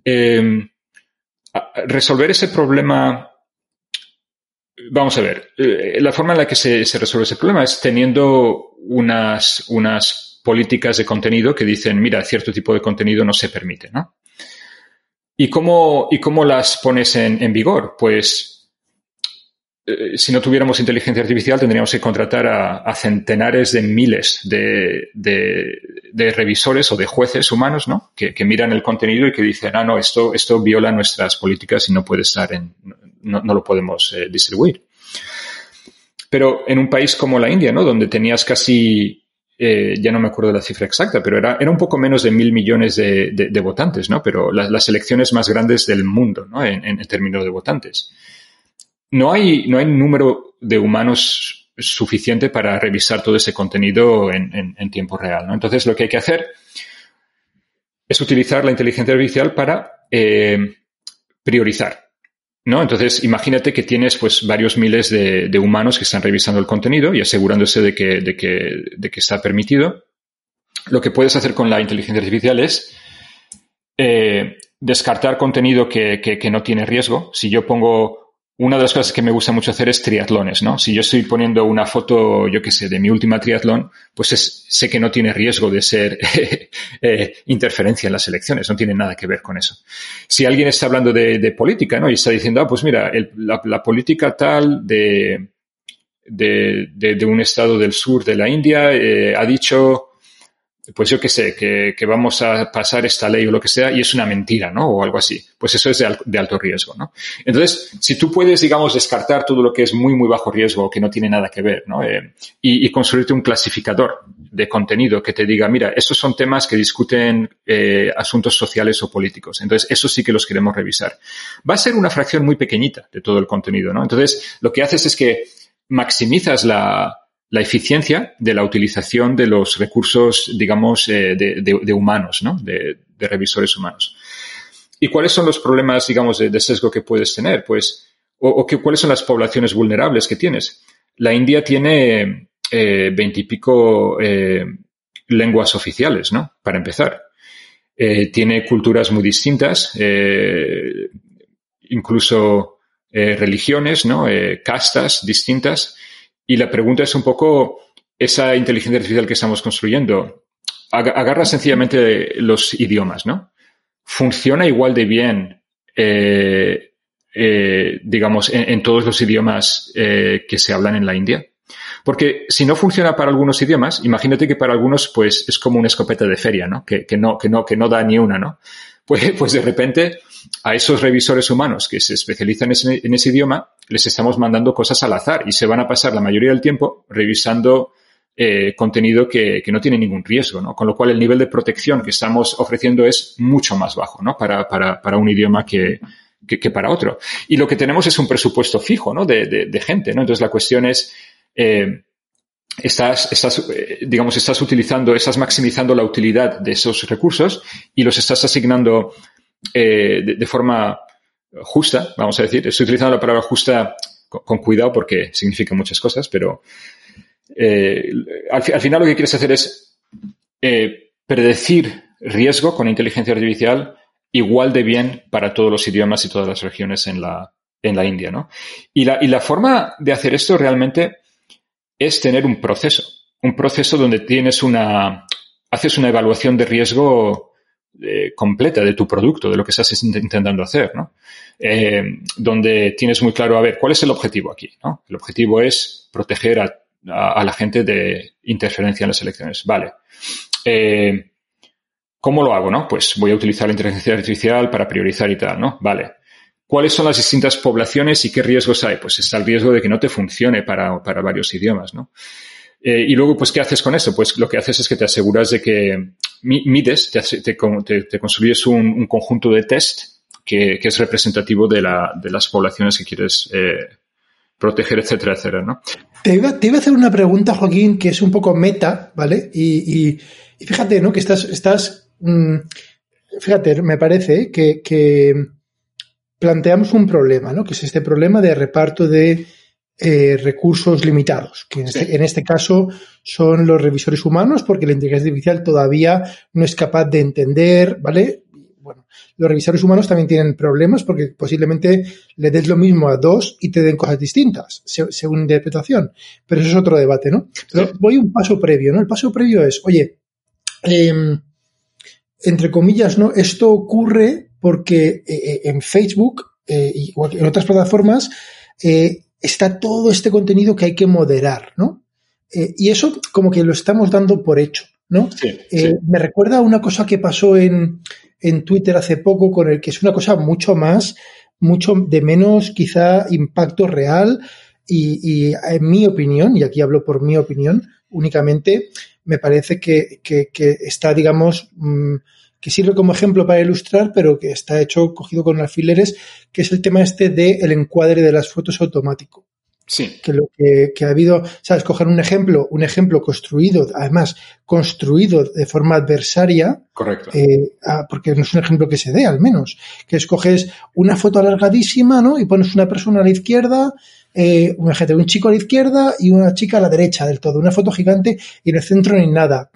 Em, resolver ese problema, vamos a ver, eh, la forma en la que se, resuelve ese problema es teniendo unas, unas políticas de contenido que dicen, mira, cierto tipo de contenido no se permite, ¿no? ¿Y cómo, y cómo las pones en, en vigor? Pues eh, si no tuviéramos inteligencia artificial, tendríamos que contratar a, centenares de miles de, revisores o de jueces humanos, ¿no? Que, miran el contenido y que dicen, ah, no, esto, esto viola nuestras políticas y no puede estar en, no, lo podemos eh, distribuir. Pero en un país como la India, ¿no? Donde tenías casi, eh, ya no me acuerdo la cifra exacta, pero era, era un poco menos de mil millones de, votantes, ¿no? Pero las elecciones más grandes del mundo, ¿no? En términos de votantes no hay, no hay número de humanos suficiente para revisar todo ese contenido en, tiempo real. ¿no? Entonces, lo que hay que hacer es utilizar la inteligencia artificial para eh, priorizar. ¿No? Entonces, imagínate que tienes pues varios miles de, humanos que están revisando el contenido y asegurándose de que, de que, de que está permitido. Lo que puedes hacer con la inteligencia artificial es eh, descartar contenido que, que, no tiene riesgo. Si yo pongo una de las cosas que me gusta mucho hacer es triatlones, ¿no? Si yo estoy poniendo una foto, yo qué sé, de mi última triatlón, pues sé que no tiene riesgo de ser eh, interferencia en las elecciones, no tiene nada que ver con eso. Si alguien está hablando de, política, ¿no? Y está diciendo, ah, pues mira, la, política tal de, de, un estado del sur de la India eh, ha dicho pues yo qué sé, que, que, vamos a pasar esta ley o lo que sea y es una mentira, ¿no? O algo así. Pues eso es de, alto riesgo, ¿no? Entonces, si tú puedes, digamos, descartar todo lo que es muy, muy bajo riesgo o que no tiene nada que ver, ¿no? Eh, y, y, construirte un clasificador de contenido que te diga, mira, estos son temas que discuten eh, asuntos sociales o políticos. Entonces, eso sí que los queremos revisar. Va a ser una fracción muy pequeñita de todo el contenido, ¿no? Entonces, lo que haces es que maximizas la, la eficiencia de la utilización de los recursos, digamos, eh, de, humanos, ¿no? De, revisores humanos. ¿Y cuáles son los problemas, digamos, de, sesgo que puedes tener? Pues, o, cuáles son las poblaciones vulnerables que tienes. La India tiene eh, veintipico eh, lenguas oficiales, ¿no? Para empezar. tiene culturas muy distintas, incluso religiones, ¿no? castas distintas. Y la pregunta es un poco esa inteligencia artificial que estamos construyendo. Agarra sencillamente los idiomas, ¿no? Funciona igual de bien, eh, eh, digamos, en, todos los idiomas eh, que se hablan en la India. Porque si no funciona para algunos idiomas, imagínate que para algunos, pues, es como una escopeta de feria, ¿no? Que, que no, que no, que no da ni una, ¿no? Pues, pues de repente a esos revisores humanos que se especializan en ese, idioma les estamos mandando cosas al azar y se van a pasar la mayoría del tiempo revisando eh, contenido que, no tiene ningún riesgo, ¿no? Con lo cual el nivel de protección que estamos ofreciendo es mucho más bajo, ¿no? Para, para, un idioma que, que, para otro. Y lo que tenemos es un presupuesto fijo, ¿no? De, de, gente, ¿no? Entonces la cuestión es, eh, estás, estás, eh, digamos, estás utilizando, estás maximizando la utilidad de esos recursos y los estás asignando eh, de, forma justa, vamos a decir. Estoy utilizando la palabra justa con, cuidado porque significa muchas cosas, pero eh, al, final lo que quieres hacer es predecir riesgo con inteligencia artificial igual de bien para todos los idiomas y todas las regiones en la, en la India, ¿no? Y la, y la forma de hacer esto realmente es tener un proceso, un proceso donde tienes una, haces una evaluación de riesgo eh, completa de tu producto, de lo que estás intentando hacer, ¿no? Eh, donde tienes muy claro, a ver, ¿cuál es el objetivo aquí? ¿no? El objetivo es proteger a, la gente de interferencia en las elecciones. Vale. Eh, ¿Cómo lo hago, no? Pues voy a utilizar la inteligencia artificial para priorizar y tal, ¿no? Vale. ¿Cuáles son las distintas poblaciones y qué riesgos hay? Pues está el riesgo de que no te funcione para, para varios idiomas, ¿no? Eh, y luego, pues, ¿qué haces con eso? Pues lo que haces es que te aseguras de que mides, te, construyes un, conjunto de test que, es representativo de, la, de, las poblaciones que quieres eh, proteger, etcétera, etcétera, ¿no? Te iba, a hacer una pregunta, Joaquín, que es un poco meta, ¿vale? Y, fíjate, ¿no? Que estás, estás, mm, fíjate, me parece que planteamos un problema, ¿no? Que es este problema de reparto de eh, recursos limitados, que este, en este, caso son los revisores humanos, porque la inteligencia artificial todavía no es capaz de entender, ¿vale? Bueno, los revisores humanos también tienen problemas porque posiblemente le des lo mismo a dos y te den cosas distintas, según interpretación. Pero eso es otro debate, ¿no? Pero voy un paso previo, ¿no? El paso previo es, oye, em, entre comillas, ¿no? Esto ocurre porque eh, eh, en Facebook y en otras plataformas está todo este contenido que hay que moderar, ¿no? Eh, y eso como que lo estamos dando por hecho, ¿no? Eh, me recuerda a una cosa que pasó en, en Twitter hace poco con el que es una cosa mucho más, mucho de menos quizá impacto real y, en mi opinión, y aquí hablo por mi opinión únicamente, me parece que, que, está, digamos, mm, que sirve como ejemplo para ilustrar, pero que está hecho cogido con alfileres, que es el tema este del el encuadre de las fotos automático. Sí. Que lo que, ha habido, sabes, coger un ejemplo, un ejemplo construido, además, construido de forma adversaria. Correcto. Eh, porque no es un ejemplo que se dé, al menos. Que escoges una foto alargadísima, ¿no? Y pones una persona a la izquierda, eh, un chico a la izquierda y una chica a la derecha del todo. Una foto gigante y en el centro ni nada.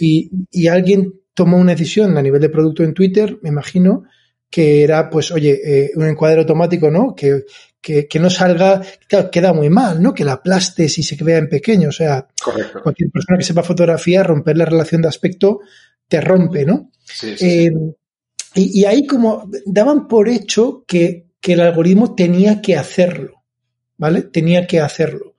Y, y alguien tomó una decisión a nivel de producto en Twitter, me imagino, que era, pues, oye, eh, un encuadre automático, ¿no? Que, que, que, no salga, claro, queda muy mal, ¿no? Que la aplastes y se vea en pequeño. O sea, cualquier persona que sepa fotografía, romper la relación de aspecto te rompe, ¿no? Sí, sí, eh, y, y, ahí como daban por hecho que, que, el algoritmo tenía que hacerlo, ¿vale? Tenía que hacerlo.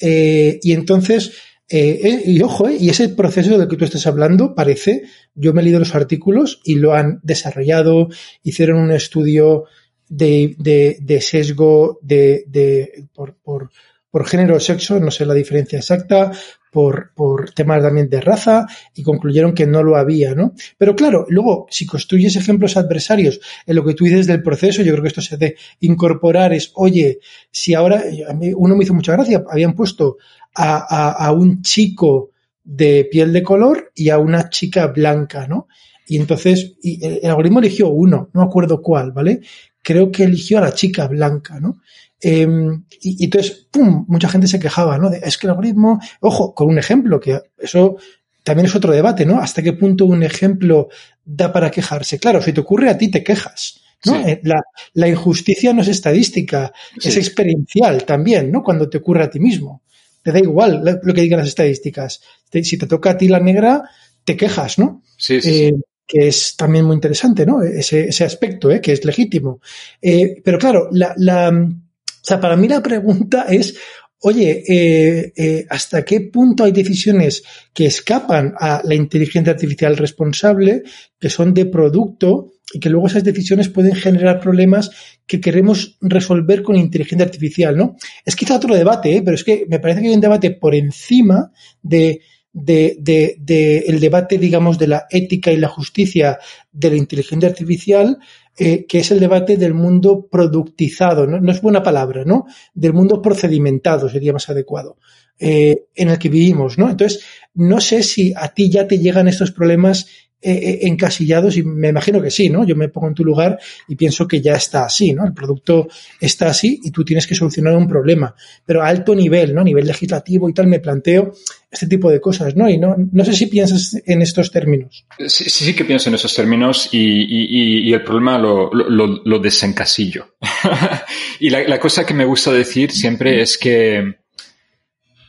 Eh, y entonces, eh, eh, y ojo, eh, y ese proceso del que tú estás hablando parece, yo me he leído los artículos y lo han desarrollado, hicieron un estudio de, de, de sesgo de, de por, por, por, género o sexo, no sé la diferencia exacta, por, por temas también de raza, y concluyeron que no lo había, ¿no? Pero claro, luego, si construyes ejemplos adversarios en lo que tú dices del proceso, yo creo que esto se debe incorporar, es, oye, si ahora, a mí uno me hizo mucha gracia, habían puesto a, un chico de piel de color y a una chica blanca, ¿no? Y entonces y el, algoritmo eligió uno, no acuerdo cuál, ¿vale? Creo que eligió a la chica blanca, ¿no? Em, y, entonces, ¡pum! Mucha gente se quejaba, ¿no? es que el algoritmo, ojo, con un ejemplo, que eso también es otro debate, ¿no? ¿Hasta qué punto un ejemplo da para quejarse? Claro, si te ocurre a ti, te quejas. ¿no? Eh, la, la, injusticia no es estadística, es experiencial también, ¿no? Cuando te ocurre a ti mismo te da igual lo que digan las estadísticas. si te toca a ti la negra, te quejas, ¿no? Sí, sí. Eh, que es también muy interesante, ¿no? Ese, ese aspecto, ¿eh? que es legítimo. Eh, pero claro, la, la, o sea, para mí la pregunta es, oye, eh, eh, ¿hasta qué punto hay decisiones que escapan a la inteligencia artificial responsable, que son de producto y que luego esas decisiones pueden generar problemas que queremos resolver con inteligencia artificial, ¿no? Es quizá otro debate, ¿eh? pero es que me parece que hay un debate por encima de, de, de, el debate, digamos, de la ética y la justicia de la inteligencia artificial, eh, que es el debate del mundo productizado, ¿no? no es buena palabra, ¿no? Del mundo procedimentado sería más adecuado, eh, en el que vivimos, ¿no? Entonces, no sé si a ti ya te llegan estos problemas eh, eh, encasillados y me imagino que sí, ¿no? Yo me pongo en tu lugar y pienso que ya está así, ¿no? El producto está así y tú tienes que solucionar un problema, pero a alto nivel, ¿no? A nivel legislativo y tal, me planteo este tipo de cosas, ¿no? Y no, no sé si piensas en estos términos. Sí, sí que pienso en esos términos y, el problema lo desencasillo. y la, la cosa que me gusta decir siempre es que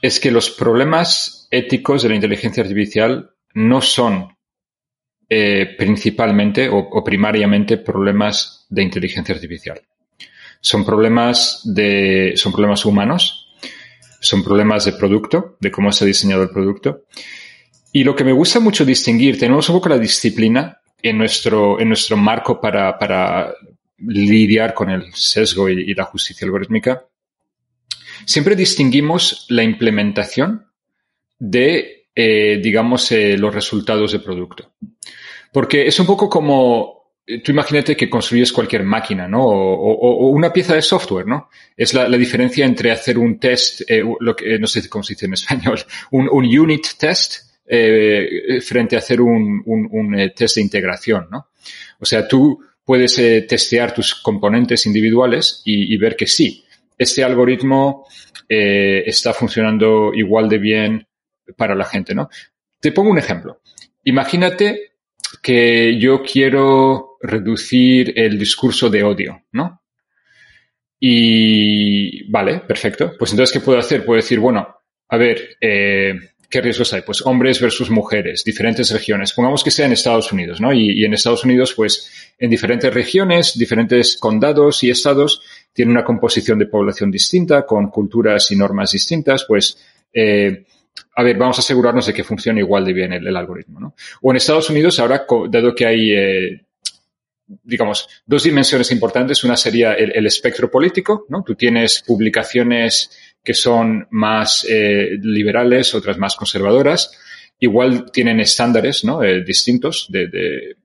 es que los problemas éticos de la inteligencia artificial no son eh, principalmente o, primariamente problemas de inteligencia artificial. Son problemas de, son problemas humanos, son problemas de producto, de cómo se ha diseñado el producto. Y lo que me gusta mucho distinguir, tenemos un poco la disciplina en nuestro, en nuestro marco para, para lidiar con el sesgo y, la justicia algorítmica. Siempre distinguimos la implementación de, eh, digamos, eh, los resultados de producto. Porque es un poco como, tú imagínate que construyes cualquier máquina, ¿no? O, una pieza de software, ¿no? Es la, diferencia entre hacer un test, eh, lo que, no sé cómo se dice en español, un, unit test eh, frente a hacer un, eh, test de integración, ¿no? O sea, tú puedes testear tus componentes individuales y, y, ver que sí, este algoritmo está funcionando igual de bien para la gente, ¿no? Te pongo un ejemplo. Imagínate que yo quiero reducir el discurso de odio, ¿no? Y vale, perfecto. Pues entonces, ¿qué puedo hacer? Puedo decir, bueno, a ver, eh, ¿qué riesgos hay? Pues hombres versus mujeres, diferentes regiones. Pongamos que sea en Estados Unidos, ¿no? Y, en Estados Unidos, pues, en diferentes regiones, diferentes condados y estados tienen una composición de población distinta, con culturas y normas distintas, pues, eh, a ver, vamos a asegurarnos de que funcione igual de bien el, algoritmo, ¿no? O en Estados Unidos, ahora, dado que hay, eh, digamos, dos dimensiones importantes, una sería el, espectro político, ¿no? Tú tienes publicaciones que son más eh, liberales, otras más conservadoras, igual tienen estándares, ¿no? Eh, distintos de, de,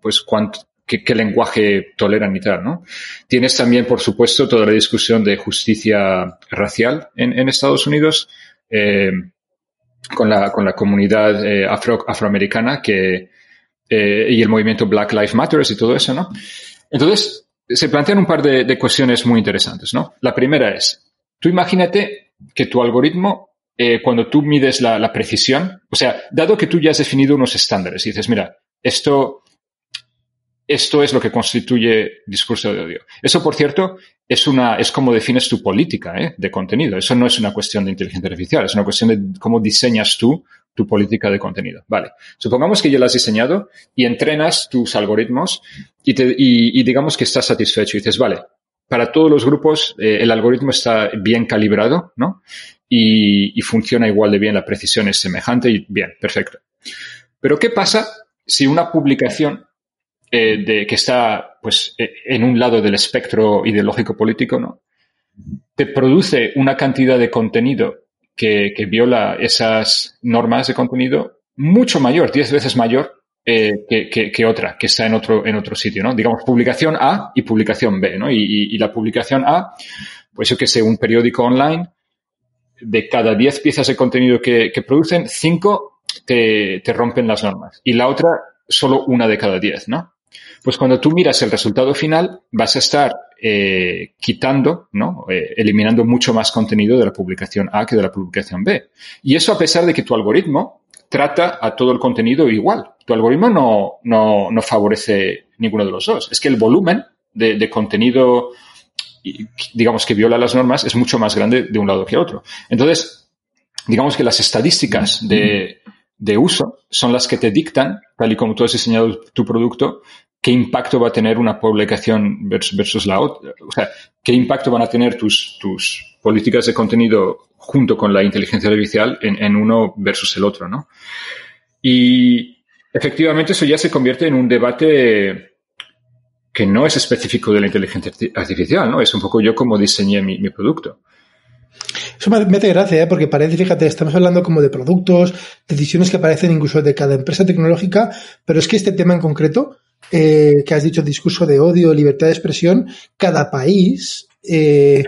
pues, cuánto, qué, lenguaje toleran y tal, ¿no? Tienes también, por supuesto, toda la discusión de justicia racial en, Estados Unidos, eh, con, la, con la comunidad eh, afro, afroamericana que, eh, y el movimiento Black Lives Matter y todo eso, ¿no? Entonces, se plantean un par de, cuestiones muy interesantes, ¿no? La primera es, tú imagínate que tu algoritmo cuando tú mides la, la, precisión, o sea, dado que tú ya has definido unos estándares y dices, mira, esto esto es lo que constituye discurso de odio. Eso, por cierto, es una, es como defines tu política ¿eh? de contenido. Eso no es una cuestión de inteligencia artificial, es una cuestión de cómo diseñas tú tu política de contenido. Vale. Supongamos que ya la has diseñado y entrenas tus algoritmos y, te, y, digamos que estás satisfecho y dices, vale, para todos los grupos eh, el algoritmo está bien calibrado, ¿no? Y, y funciona igual de bien, la precisión es semejante y bien, perfecto. Pero ¿qué pasa si una publicación eh, de, que está pues, eh, en un lado del espectro ideológico político, ¿no? te produce una cantidad de contenido que, viola esas normas de contenido mucho mayor, diez veces mayor eh, que, otra, que está en otro, en otro sitio, ¿no? Digamos, publicación A y publicación B, ¿no? Y, la publicación A, pues yo que sé, un periódico online, de cada diez piezas de contenido que, producen, cinco te, te, rompen las normas. Y la otra, solo una de cada diez, ¿no? Pues cuando tú miras el resultado final, vas a estar eh, quitando, ¿no? Eh, eliminando mucho más contenido de la publicación A que de la publicación B. Y eso a pesar de que tu algoritmo trata a todo el contenido igual. Tu algoritmo no, no, no favorece ninguno de los dos. Es que el volumen de, de contenido, digamos, que viola las normas es mucho más grande de un lado que otro. Entonces, digamos que las estadísticas de, de uso son las que te dictan, tal y como tú has diseñado tu producto, qué impacto va a tener una publicación versus, la otra. O sea, qué impacto van a tener tus, tus políticas de contenido junto con la inteligencia artificial en, uno versus el otro, ¿no? Y efectivamente eso ya se convierte en un debate que no es específico de la inteligencia artificial, ¿no? Es un poco yo como diseñé mi, mi producto. Eso me, hace gracia, ¿eh? porque parece, fíjate, estamos hablando como de productos, decisiones que aparecen incluso de cada empresa tecnológica, pero es que este tema en concreto eh, que has dicho, discurso de odio, libertad de expresión, cada país eh,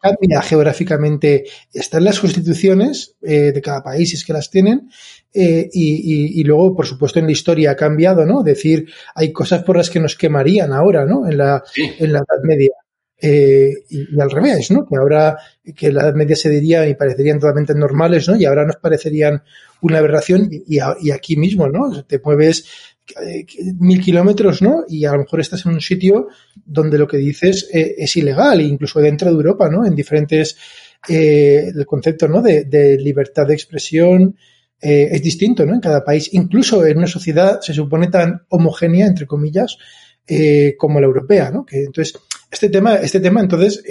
cambia geográficamente, están las constituciones eh, de cada país, si es que las tienen, eh, y, y, luego, por supuesto, en la historia ha cambiado, ¿no? Decir, hay cosas por las que nos quemarían ahora, ¿no? En la, en la Edad Media. Eh, y, al revés, ¿no? Que ahora, que la Edad Media se diría y parecerían totalmente normales, ¿no? Y ahora nos parecerían una aberración y, aquí mismo, ¿no? Te mueves mil kilómetros, ¿no? Y a lo mejor estás en un sitio donde lo que dices eh, es ilegal, incluso dentro de Europa, ¿no? En diferentes, eh, el concepto, ¿no? De, libertad de expresión eh, es distinto, ¿no? En cada país, incluso en una sociedad se supone tan homogénea, entre comillas, como la europea, ¿no? Que entonces, este tema, este tema, entonces,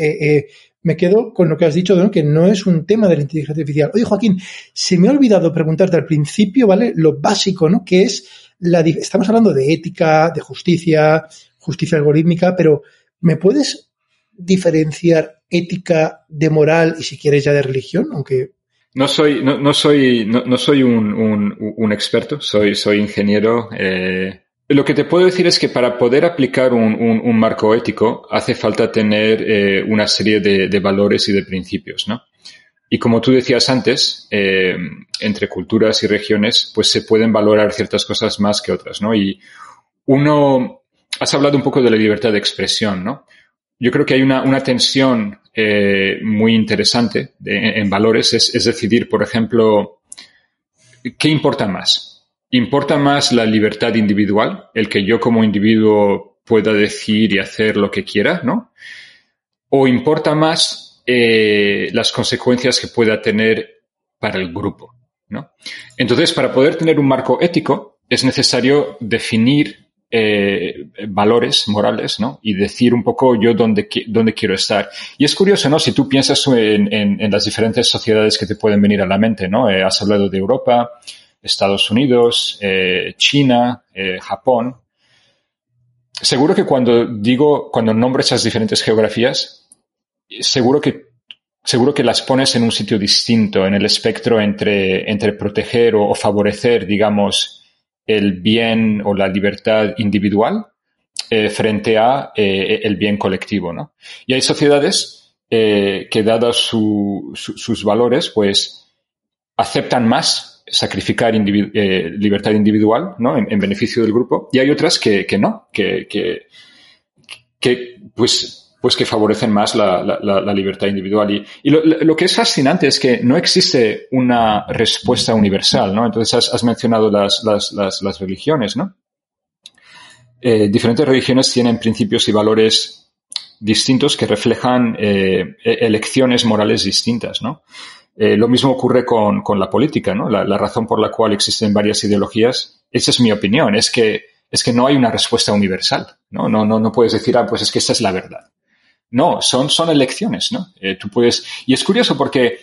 me quedo con lo que has dicho, ¿no? que no es un tema de la inteligencia artificial. Oye, Joaquín, se me ha olvidado preguntarte al principio, ¿vale? Lo básico, ¿no? Que es estamos hablando de ética, de justicia, justicia algorítmica, pero ¿me puedes diferenciar ética de moral y si quieres ya de religión? Aunque no soy, no, no soy, no, soy un, un, experto, soy, soy ingeniero. Eh, lo que te puedo decir es que para poder aplicar un, un marco ético hace falta tener eh, una serie de, valores y de principios, ¿no? Y como tú decías antes, eh, entre culturas y regiones, pues se pueden valorar ciertas cosas más que otras, ¿no? Y uno, has hablado un poco de la libertad de expresión, ¿no? Yo creo que hay una, tensión eh, muy interesante en valores, es, es decidir, por ejemplo, ¿qué importa más? ¿Importa más la libertad individual, el que yo como individuo pueda decir y hacer lo que quiera, ¿no? ¿O importa más eh, las consecuencias que pueda tener para el grupo. ¿no? Entonces, para poder tener un marco ético, es necesario definir eh, valores morales, ¿no? Y decir un poco yo dónde, dónde quiero estar. Y es curioso, ¿no? Si tú piensas en, las diferentes sociedades que te pueden venir a la mente, ¿no? Eh, has hablado de Europa, Estados Unidos, China, Japón. Seguro que cuando digo, cuando nombro esas diferentes geografías, seguro que, seguro que las pones en un sitio distinto, en el espectro entre, entre proteger o, favorecer, digamos, el bien o la libertad individual frente a el bien colectivo, ¿no? Y hay sociedades que, dadas sus valores, pues aceptan más sacrificar libertad individual, ¿no? En, beneficio del grupo. Y hay otras que, no, que, que, que pues pues que favorecen más la, libertad individual. Y, lo, que es fascinante es que no existe una respuesta universal, ¿no? Entonces has, mencionado las, las, religiones, ¿no? Eh, diferentes religiones tienen principios y valores distintos que reflejan eh, e, elecciones morales distintas, ¿no? Eh, lo mismo ocurre con, la política, ¿no? La, razón por la cual existen varias ideologías, esa es mi opinión, es que, es que no hay una respuesta universal, ¿no? No, no, no puedes decir, ah, pues es que esta es la verdad. No, son, son elecciones, ¿no? Eh, tú puedes, y es curioso porque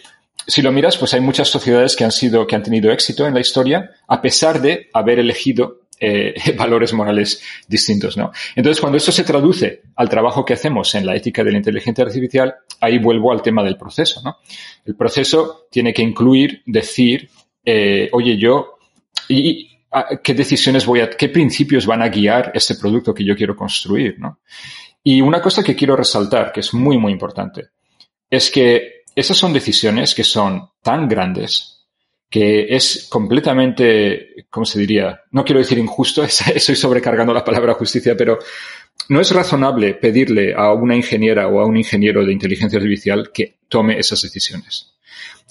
si lo miras, pues hay muchas sociedades que han sido, que han tenido éxito en la historia, a pesar de haber elegido eh, valores morales distintos, ¿no? Entonces, cuando esto se traduce al trabajo que hacemos en la ética de la inteligencia artificial, ahí vuelvo al tema del proceso, ¿no? El proceso tiene que incluir decir, eh, oye, yo, qué decisiones voy a, qué principios van a guiar este producto que yo quiero construir, ¿no? Y una cosa que quiero resaltar, que es muy, muy importante, es que esas son decisiones que son tan grandes que es completamente, ¿cómo se diría? No quiero decir injusto, estoy sobrecargando la palabra justicia, pero no es razonable pedirle a una ingeniera o a un ingeniero de inteligencia artificial que tome esas decisiones.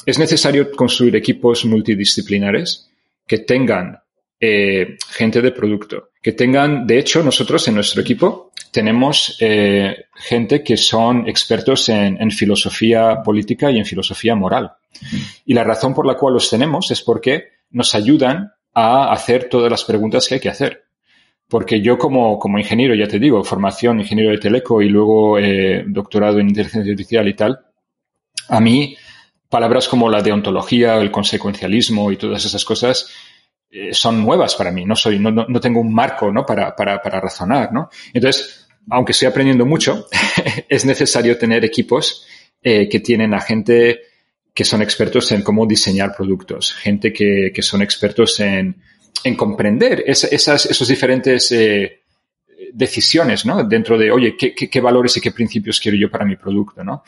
Es necesario construir equipos multidisciplinares que tengan eh, gente de producto, que tengan, de hecho, nosotros en nuestro equipo tenemos eh, gente que son expertos en, filosofía política y en filosofía moral. Y la razón por la cual los tenemos es porque nos ayudan a hacer todas las preguntas que hay que hacer. Porque yo como, como ingeniero, ya te digo, formación ingeniero de teleco y luego eh, doctorado en inteligencia artificial y tal, a mí palabras como la deontología, el consecuencialismo y todas esas cosas eh, son nuevas para mí. No soy, no, no, tengo un marco, ¿no? Para, para, para razonar, ¿no? Entonces, aunque estoy aprendiendo mucho, es necesario tener equipos eh, que tienen a gente que son expertos en cómo diseñar productos, gente que, que son expertos en, en comprender esas, esos diferentes eh, decisiones, ¿no? Dentro de, oye, ¿qué, ¿qué, valores y qué principios quiero yo para mi producto, ¿no?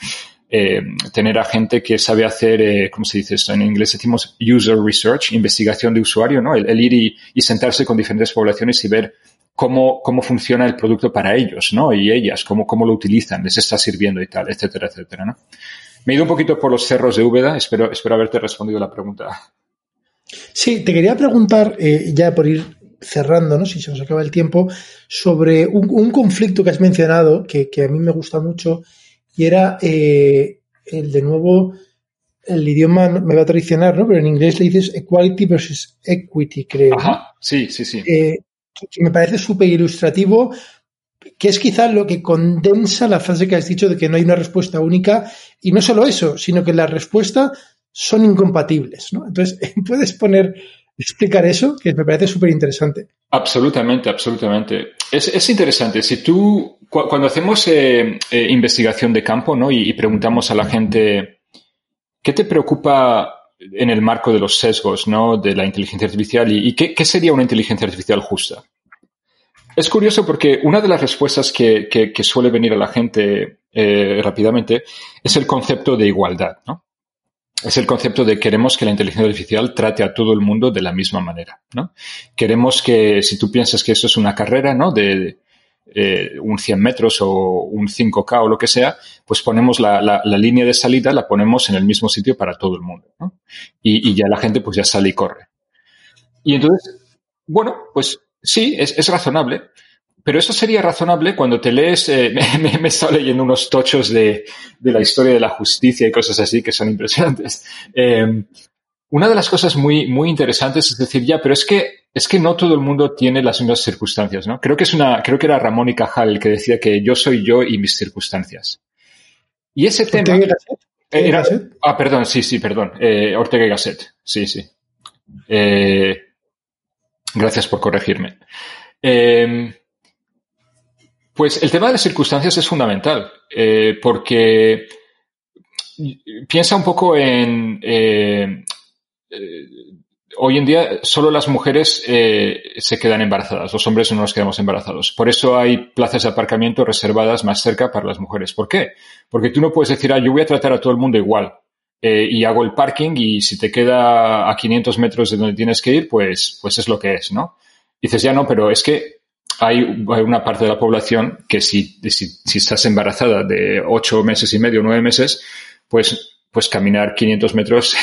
Eh, tener a gente que sabe hacer, eh, ¿cómo se dice esto? En inglés decimos user research, investigación de usuario, ¿no? El, ir y, y, sentarse con diferentes poblaciones y ver cómo, cómo funciona el producto para ellos, ¿no? Y ellas, cómo, cómo lo utilizan, les está sirviendo y tal, etcétera, etcétera, ¿no? Me he ido un poquito por los cerros de Úbeda, espero, espero haberte respondido la pregunta. Sí, te quería preguntar, eh, ya por ir cerrando, ¿no? Si se nos acaba el tiempo, sobre un, conflicto que has mencionado, que, a mí me gusta mucho, y era el de nuevo, el idioma me va a traicionar, ¿no? Pero en inglés le dices equality versus equity, creo. Ajá, sí, sí, sí que me parece súper ilustrativo, que es quizá lo que condensa la frase que has dicho de que no hay una respuesta única, y no solo eso, sino que las respuestas son incompatibles. Entonces, ¿puedes poner, explicar eso? Que me parece súper interesante. Absolutamente, absolutamente. Es, interesante. Si tú, cuando hacemos eh, eh, investigación de campo, ¿no? Y, y preguntamos a la gente, ¿qué te preocupa en el marco de los sesgos ¿no? de la inteligencia artificial y, qué, sería una inteligencia artificial justa. Es curioso porque una de las respuestas que, suele venir a la gente eh, rápidamente es el concepto de igualdad. ¿no? Es el concepto de queremos que la inteligencia artificial trate a todo el mundo de la misma manera. ¿no? Queremos que, si tú piensas que eso es una carrera ¿no? de, eh, un 100 metros o un 5K o lo que sea, pues ponemos la, la, línea de salida, la ponemos en el mismo sitio para todo el mundo. ¿no? Y, y, ya la gente pues ya sale y corre. Y entonces, bueno, pues sí, es, es razonable. Pero eso sería razonable cuando te lees, eh, me, me, he estado leyendo unos tochos de, de, la historia de la justicia y cosas así que son impresionantes. Eh, una de las cosas muy, muy interesantes es decir, ya, pero es que, es que no todo el mundo tiene las mismas circunstancias, ¿no? Creo que es una, creo que era Ramón y Cajal el que decía que yo soy yo y mis circunstancias. Y ese tema. Era, ah, perdón, sí, sí, perdón. Eh, Ortega y Gasset. Sí, sí. Eh, gracias por corregirme. Eh, pues el tema de las circunstancias es fundamental, eh, porque piensa un poco en eh, hoy en día solo las mujeres se quedan embarazadas, los hombres no nos quedamos embarazados. Por eso hay plazas de aparcamiento reservadas más cerca para las mujeres. ¿Por qué? Porque tú no puedes decir, ah, yo voy a tratar a todo el mundo igual eh, y hago el parking y si te queda a 500 metros de donde tienes que ir, pues, pues es lo que es, ¿no? dices, ya no, pero es que hay, una parte de la población que si, si, si estás embarazada de ocho meses y medio, nueve meses, pues pues caminar 500 metros,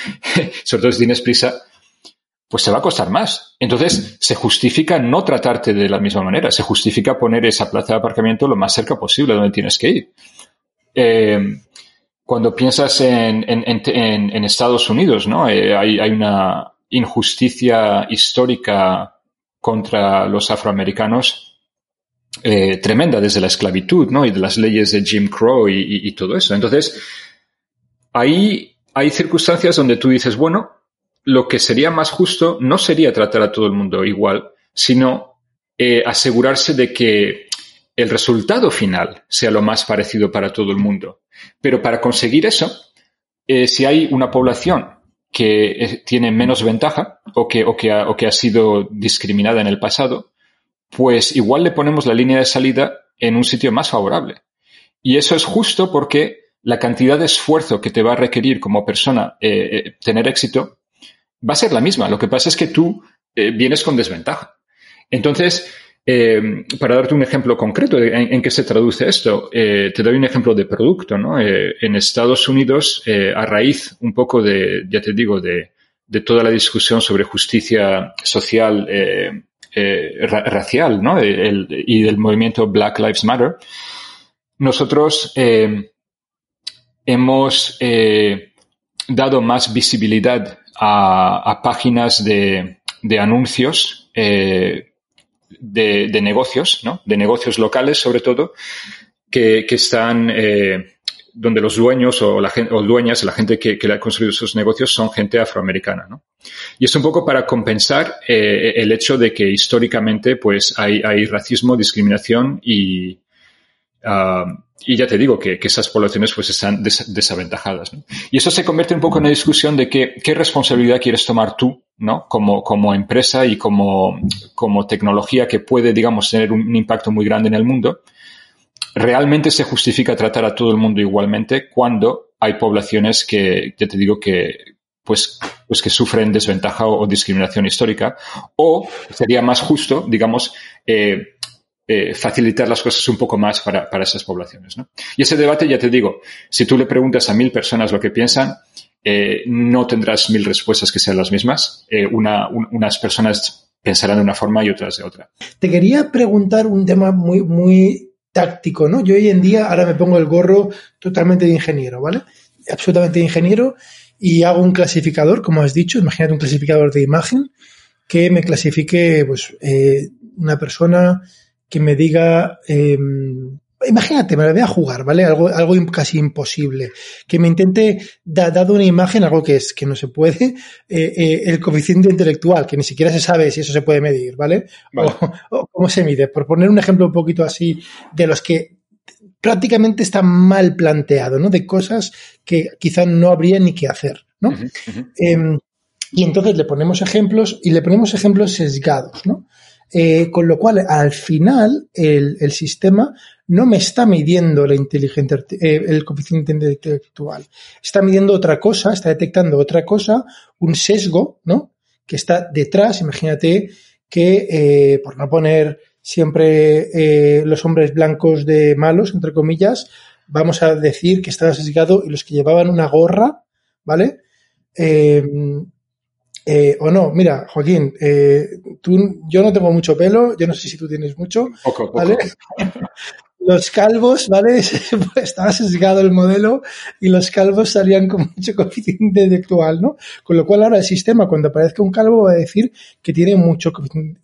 sobre todo si tienes prisa, pues se va a costar más. Entonces, se justifica no tratarte de la misma manera, se justifica poner esa plaza de aparcamiento lo más cerca posible donde tienes que ir. Eh, cuando piensas en, Estados Unidos, ¿no? Eh, hay, una injusticia histórica contra los afroamericanos eh, tremenda desde la esclavitud, ¿no? Y de las leyes de Jim Crow y todo eso. Entonces, ahí hay circunstancias donde tú dices, bueno, lo que sería más justo no sería tratar a todo el mundo igual, sino eh, asegurarse de que el resultado final sea lo más parecido para todo el mundo. Pero para conseguir eso, eh, si hay una población que eh, tiene menos ventaja o que, ha, sido discriminada en el pasado, pues igual le ponemos la línea de salida en un sitio más favorable. Y eso es justo porque la cantidad de esfuerzo que te va a requerir como persona eh, tener éxito va a ser la misma. Lo que pasa es que tú vienes con desventaja. Entonces, para darte un ejemplo concreto de en, qué se traduce esto, te doy un ejemplo de producto. ¿no? en Estados Unidos, a raíz un poco de, ya te digo, de, toda la discusión sobre justicia social racial ¿no? y del movimiento Black Lives Matter, nosotros hemos eh, dado más visibilidad a, páginas de, anuncios de, de, negocios, ¿no? de negocios locales sobre todo, que, están eh, donde los dueños o, la o dueñas, la gente que, que ha construido esos negocios son gente afroamericana. ¿no? Y es un poco para compensar eh, el hecho de que históricamente pues hay, hay racismo, discriminación y, uh, y ya te digo que, que esas poblaciones pues están desaventajadas. Y eso se convierte un poco en una discusión de qué responsabilidad quieres tomar tú, ¿no? Como, como empresa y como, como tecnología que puede, digamos, tener un, impacto muy grande en el mundo. Realmente se justifica tratar a todo el mundo igualmente cuando hay poblaciones que, ya te digo que, pues, pues que sufren desventaja o, discriminación histórica. O sería más justo, digamos, eh, eh, facilitar las cosas un poco más para, esas poblaciones. ¿no? Y ese debate, ya te digo, si tú le preguntas a mil personas lo que piensan, eh, no tendrás mil respuestas que sean las mismas. Eh, unas personas pensarán de una forma y otras de otra. Te quería preguntar un tema muy, muy táctico, ¿no? Yo hoy en día ahora me pongo el gorro totalmente de ingeniero, ¿vale? Absolutamente de ingeniero y hago un clasificador, como has dicho, imagínate un clasificador de imagen que me clasifique, pues, una persona que me diga, em, imagínate, me la voy a jugar, ¿vale? Algo, algo casi imposible. Que me intente, dar dado una imagen, algo que es, que no se puede, eh, eh, el coeficiente intelectual, que ni siquiera se sabe si eso se puede medir, ¿vale? O, cómo se mide. Por poner un ejemplo un poquito así, de los que prácticamente está mal planteado, ¿no? De cosas que quizá no habría ni que hacer, ¿no? Em, y entonces le ponemos ejemplos y le ponemos ejemplos sesgados, ¿no? Eh, con lo cual, al final, el, el, sistema no me está midiendo la inteligencia, eh, el coeficiente intelectual. Está midiendo otra cosa, está detectando otra cosa, un sesgo, ¿no? Que está detrás. Imagínate que, eh, por no poner siempre eh, los hombres blancos de malos, entre comillas, vamos a decir que estaba sesgado y los que llevaban una gorra, ¿vale? Eh, o no, mira, Joaquín, eh, tú, yo no tengo mucho pelo, yo no sé si tú tienes mucho, ¿vale? los calvos, ¿vale? Estaba sesgado el modelo y los calvos salían con mucho coeficiente intelectual, ¿no? Con lo cual ahora el sistema, cuando aparezca un calvo, va a decir que tiene mucho coeficiente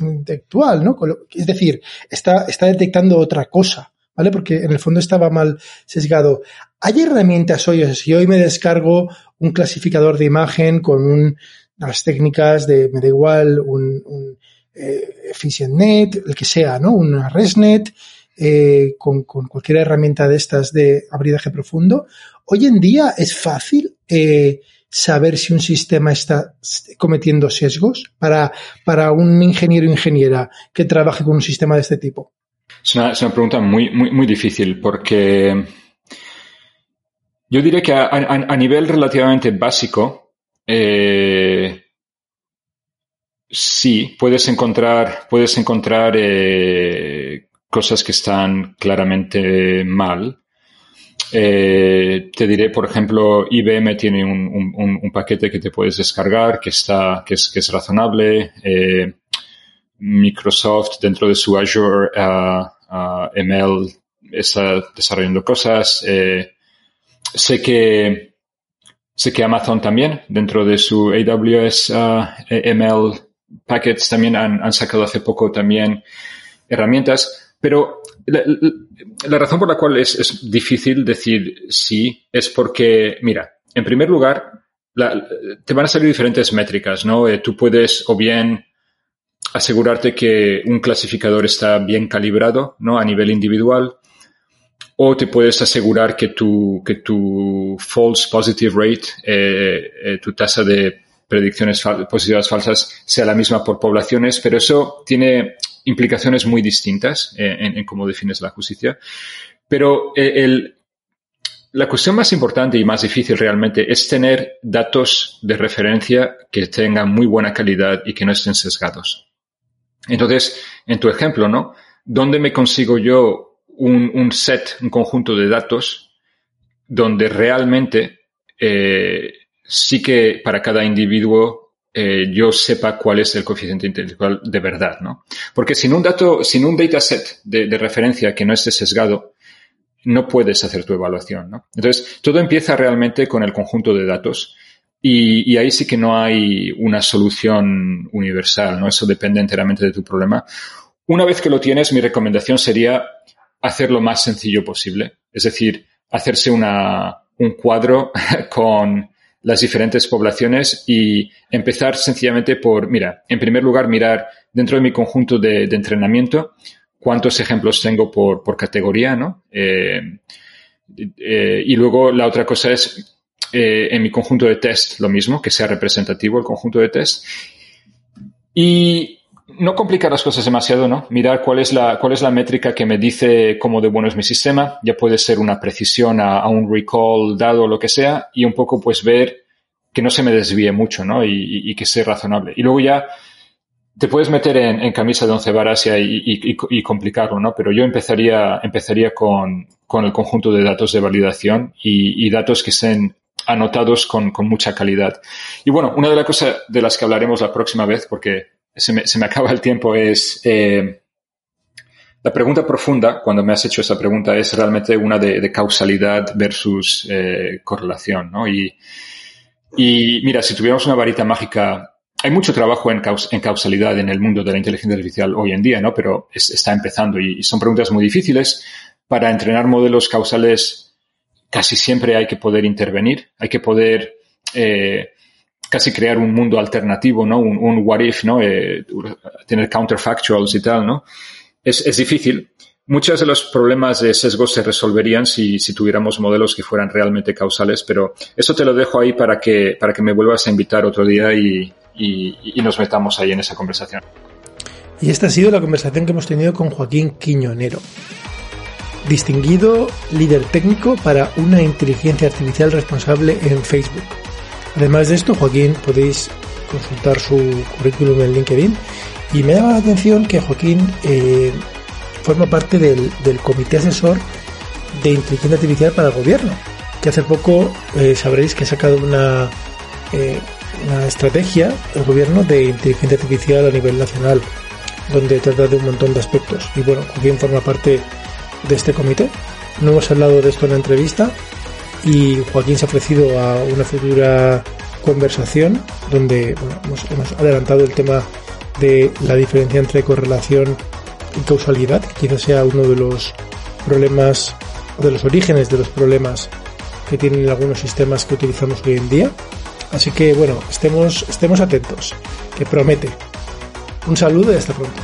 intelectual, ¿no? Es decir, está, está detectando otra cosa. ¿Vale? Porque en el fondo estaba mal sesgado. Hay herramientas hoy, si hoy me descargo un clasificador de imagen con un, las técnicas de, me da igual, un, un eh, EfficientNet, el que sea, ¿no? Una ResNet, eh, con, con, cualquier herramienta de estas de abridaje profundo. Hoy en día es fácil eh, saber si un sistema está cometiendo sesgos para, para un ingeniero o ingeniera que trabaje con un sistema de este tipo? Es una, pregunta muy, muy, muy difícil porque yo diría que a, nivel relativamente básico, eh, sí, puedes encontrar, puedes encontrar eh, cosas que están claramente mal. Eh, te diré, por ejemplo, IBM tiene un, paquete que te puedes descargar que está, que es, que es razonable. Eh, Microsoft dentro de su Azure uh, uh, ML está desarrollando cosas. Sé que sé que Amazon también dentro de su AWS uh, ML Packets también han, sacado hace poco también herramientas, pero la, razón por la cual es, difícil decir sí es porque, mira, en primer lugar, te van a salir diferentes métricas, ¿no? Eh, tú puedes o bien asegurarte que un clasificador está bien calibrado, ¿no? A nivel individual, o te puedes asegurar que tu, que tu false positive rate, eh, eh, tu tasa de predicciones positivas falsas sea la misma por poblaciones, pero eso tiene implicaciones muy distintas eh, en, cómo defines la justicia. Pero eh, la cuestión más importante y más difícil realmente es tener datos de referencia que tengan muy buena calidad y que no estén sesgados. Entonces, en tu ejemplo, ¿no? ¿Dónde me consigo yo un, set, un conjunto de datos donde realmente eh, sí que para cada individuo eh, yo sepa cuál es el coeficiente intelectual de verdad, ¿no? Porque sin un dato, sin un dataset de, de referencia que no esté sesgado, no puedes hacer tu evaluación, ¿no? Entonces, todo empieza realmente con el conjunto de datos y, y, ahí sí que no hay una solución universal, ¿no? Eso depende enteramente de tu problema. Una vez que lo tienes, mi recomendación sería hacer lo más sencillo posible. Es decir, hacerse una, un cuadro con las diferentes poblaciones y empezar sencillamente por, mira, en primer lugar, mirar dentro de mi conjunto de, entrenamiento cuántos ejemplos tengo por, por categoría, ¿no? Eh, eh, y luego la otra cosa es eh, en mi conjunto de test lo mismo, que sea representativo el conjunto de test. Y no complicar las cosas demasiado, ¿no? Mirar cuál es la, cuál es la métrica que me dice cómo de bueno es mi sistema. Ya puede ser una precisión a, un recall dado o lo que sea y un poco pues ver que no se me desvíe mucho, ¿no? Y, que sea razonable. Y luego ya te puedes meter en, camisa de once varas y, y, complicarlo, ¿no? Pero yo empezaría, empezaría con, con el conjunto de datos de validación y, datos que estén anotados con, con mucha calidad. Y bueno, una de las cosas de las que hablaremos la próxima vez, porque se me, se me acaba el tiempo, es eh, la pregunta profunda, cuando me has hecho esa pregunta, es realmente una de, causalidad versus eh, correlación, ¿no? Y, y mira, si tuviéramos una varita mágica, hay mucho trabajo en, en causalidad en el mundo de la inteligencia artificial hoy en día, ¿no? Pero está empezando y, son preguntas muy difíciles. Para entrenar modelos causales, casi siempre hay que poder intervenir, hay que poder eh, casi crear un mundo alternativo, ¿no? Un, un what if, ¿no? Eh, tener counterfactuals y tal, ¿no? Es, es, difícil. Muchos de los problemas de sesgo se resolverían si, si, tuviéramos modelos que fueran realmente causales, pero eso te lo dejo ahí para que, para que me vuelvas a invitar otro día y, y, y nos metamos ahí en esa conversación. Y esta ha sido la conversación que hemos tenido con Joaquín Quiñonero, distinguido líder técnico para una inteligencia artificial responsable en Facebook. Además de esto, Joaquín, podéis consultar su currículum en LinkedIn y me llama la atención que Joaquín eh, forma parte del, comité asesor de inteligencia artificial para el gobierno, que hace poco eh, sabréis que ha sacado una, eh, una estrategia el gobierno de inteligencia artificial a nivel nacional, donde trata de un montón de aspectos. Y bueno, Joaquín forma parte de este comité. No hemos hablado de esto en la entrevista, y Joaquín se ha ofrecido a una futura conversación donde hemos, adelantado el tema de la diferencia entre correlación y causalidad, que quizás sea uno de los problemas de los orígenes de los problemas que tienen algunos sistemas que utilizamos hoy en día. Así que bueno, estemos, estemos atentos, que promete. Un saludo y hasta pronto.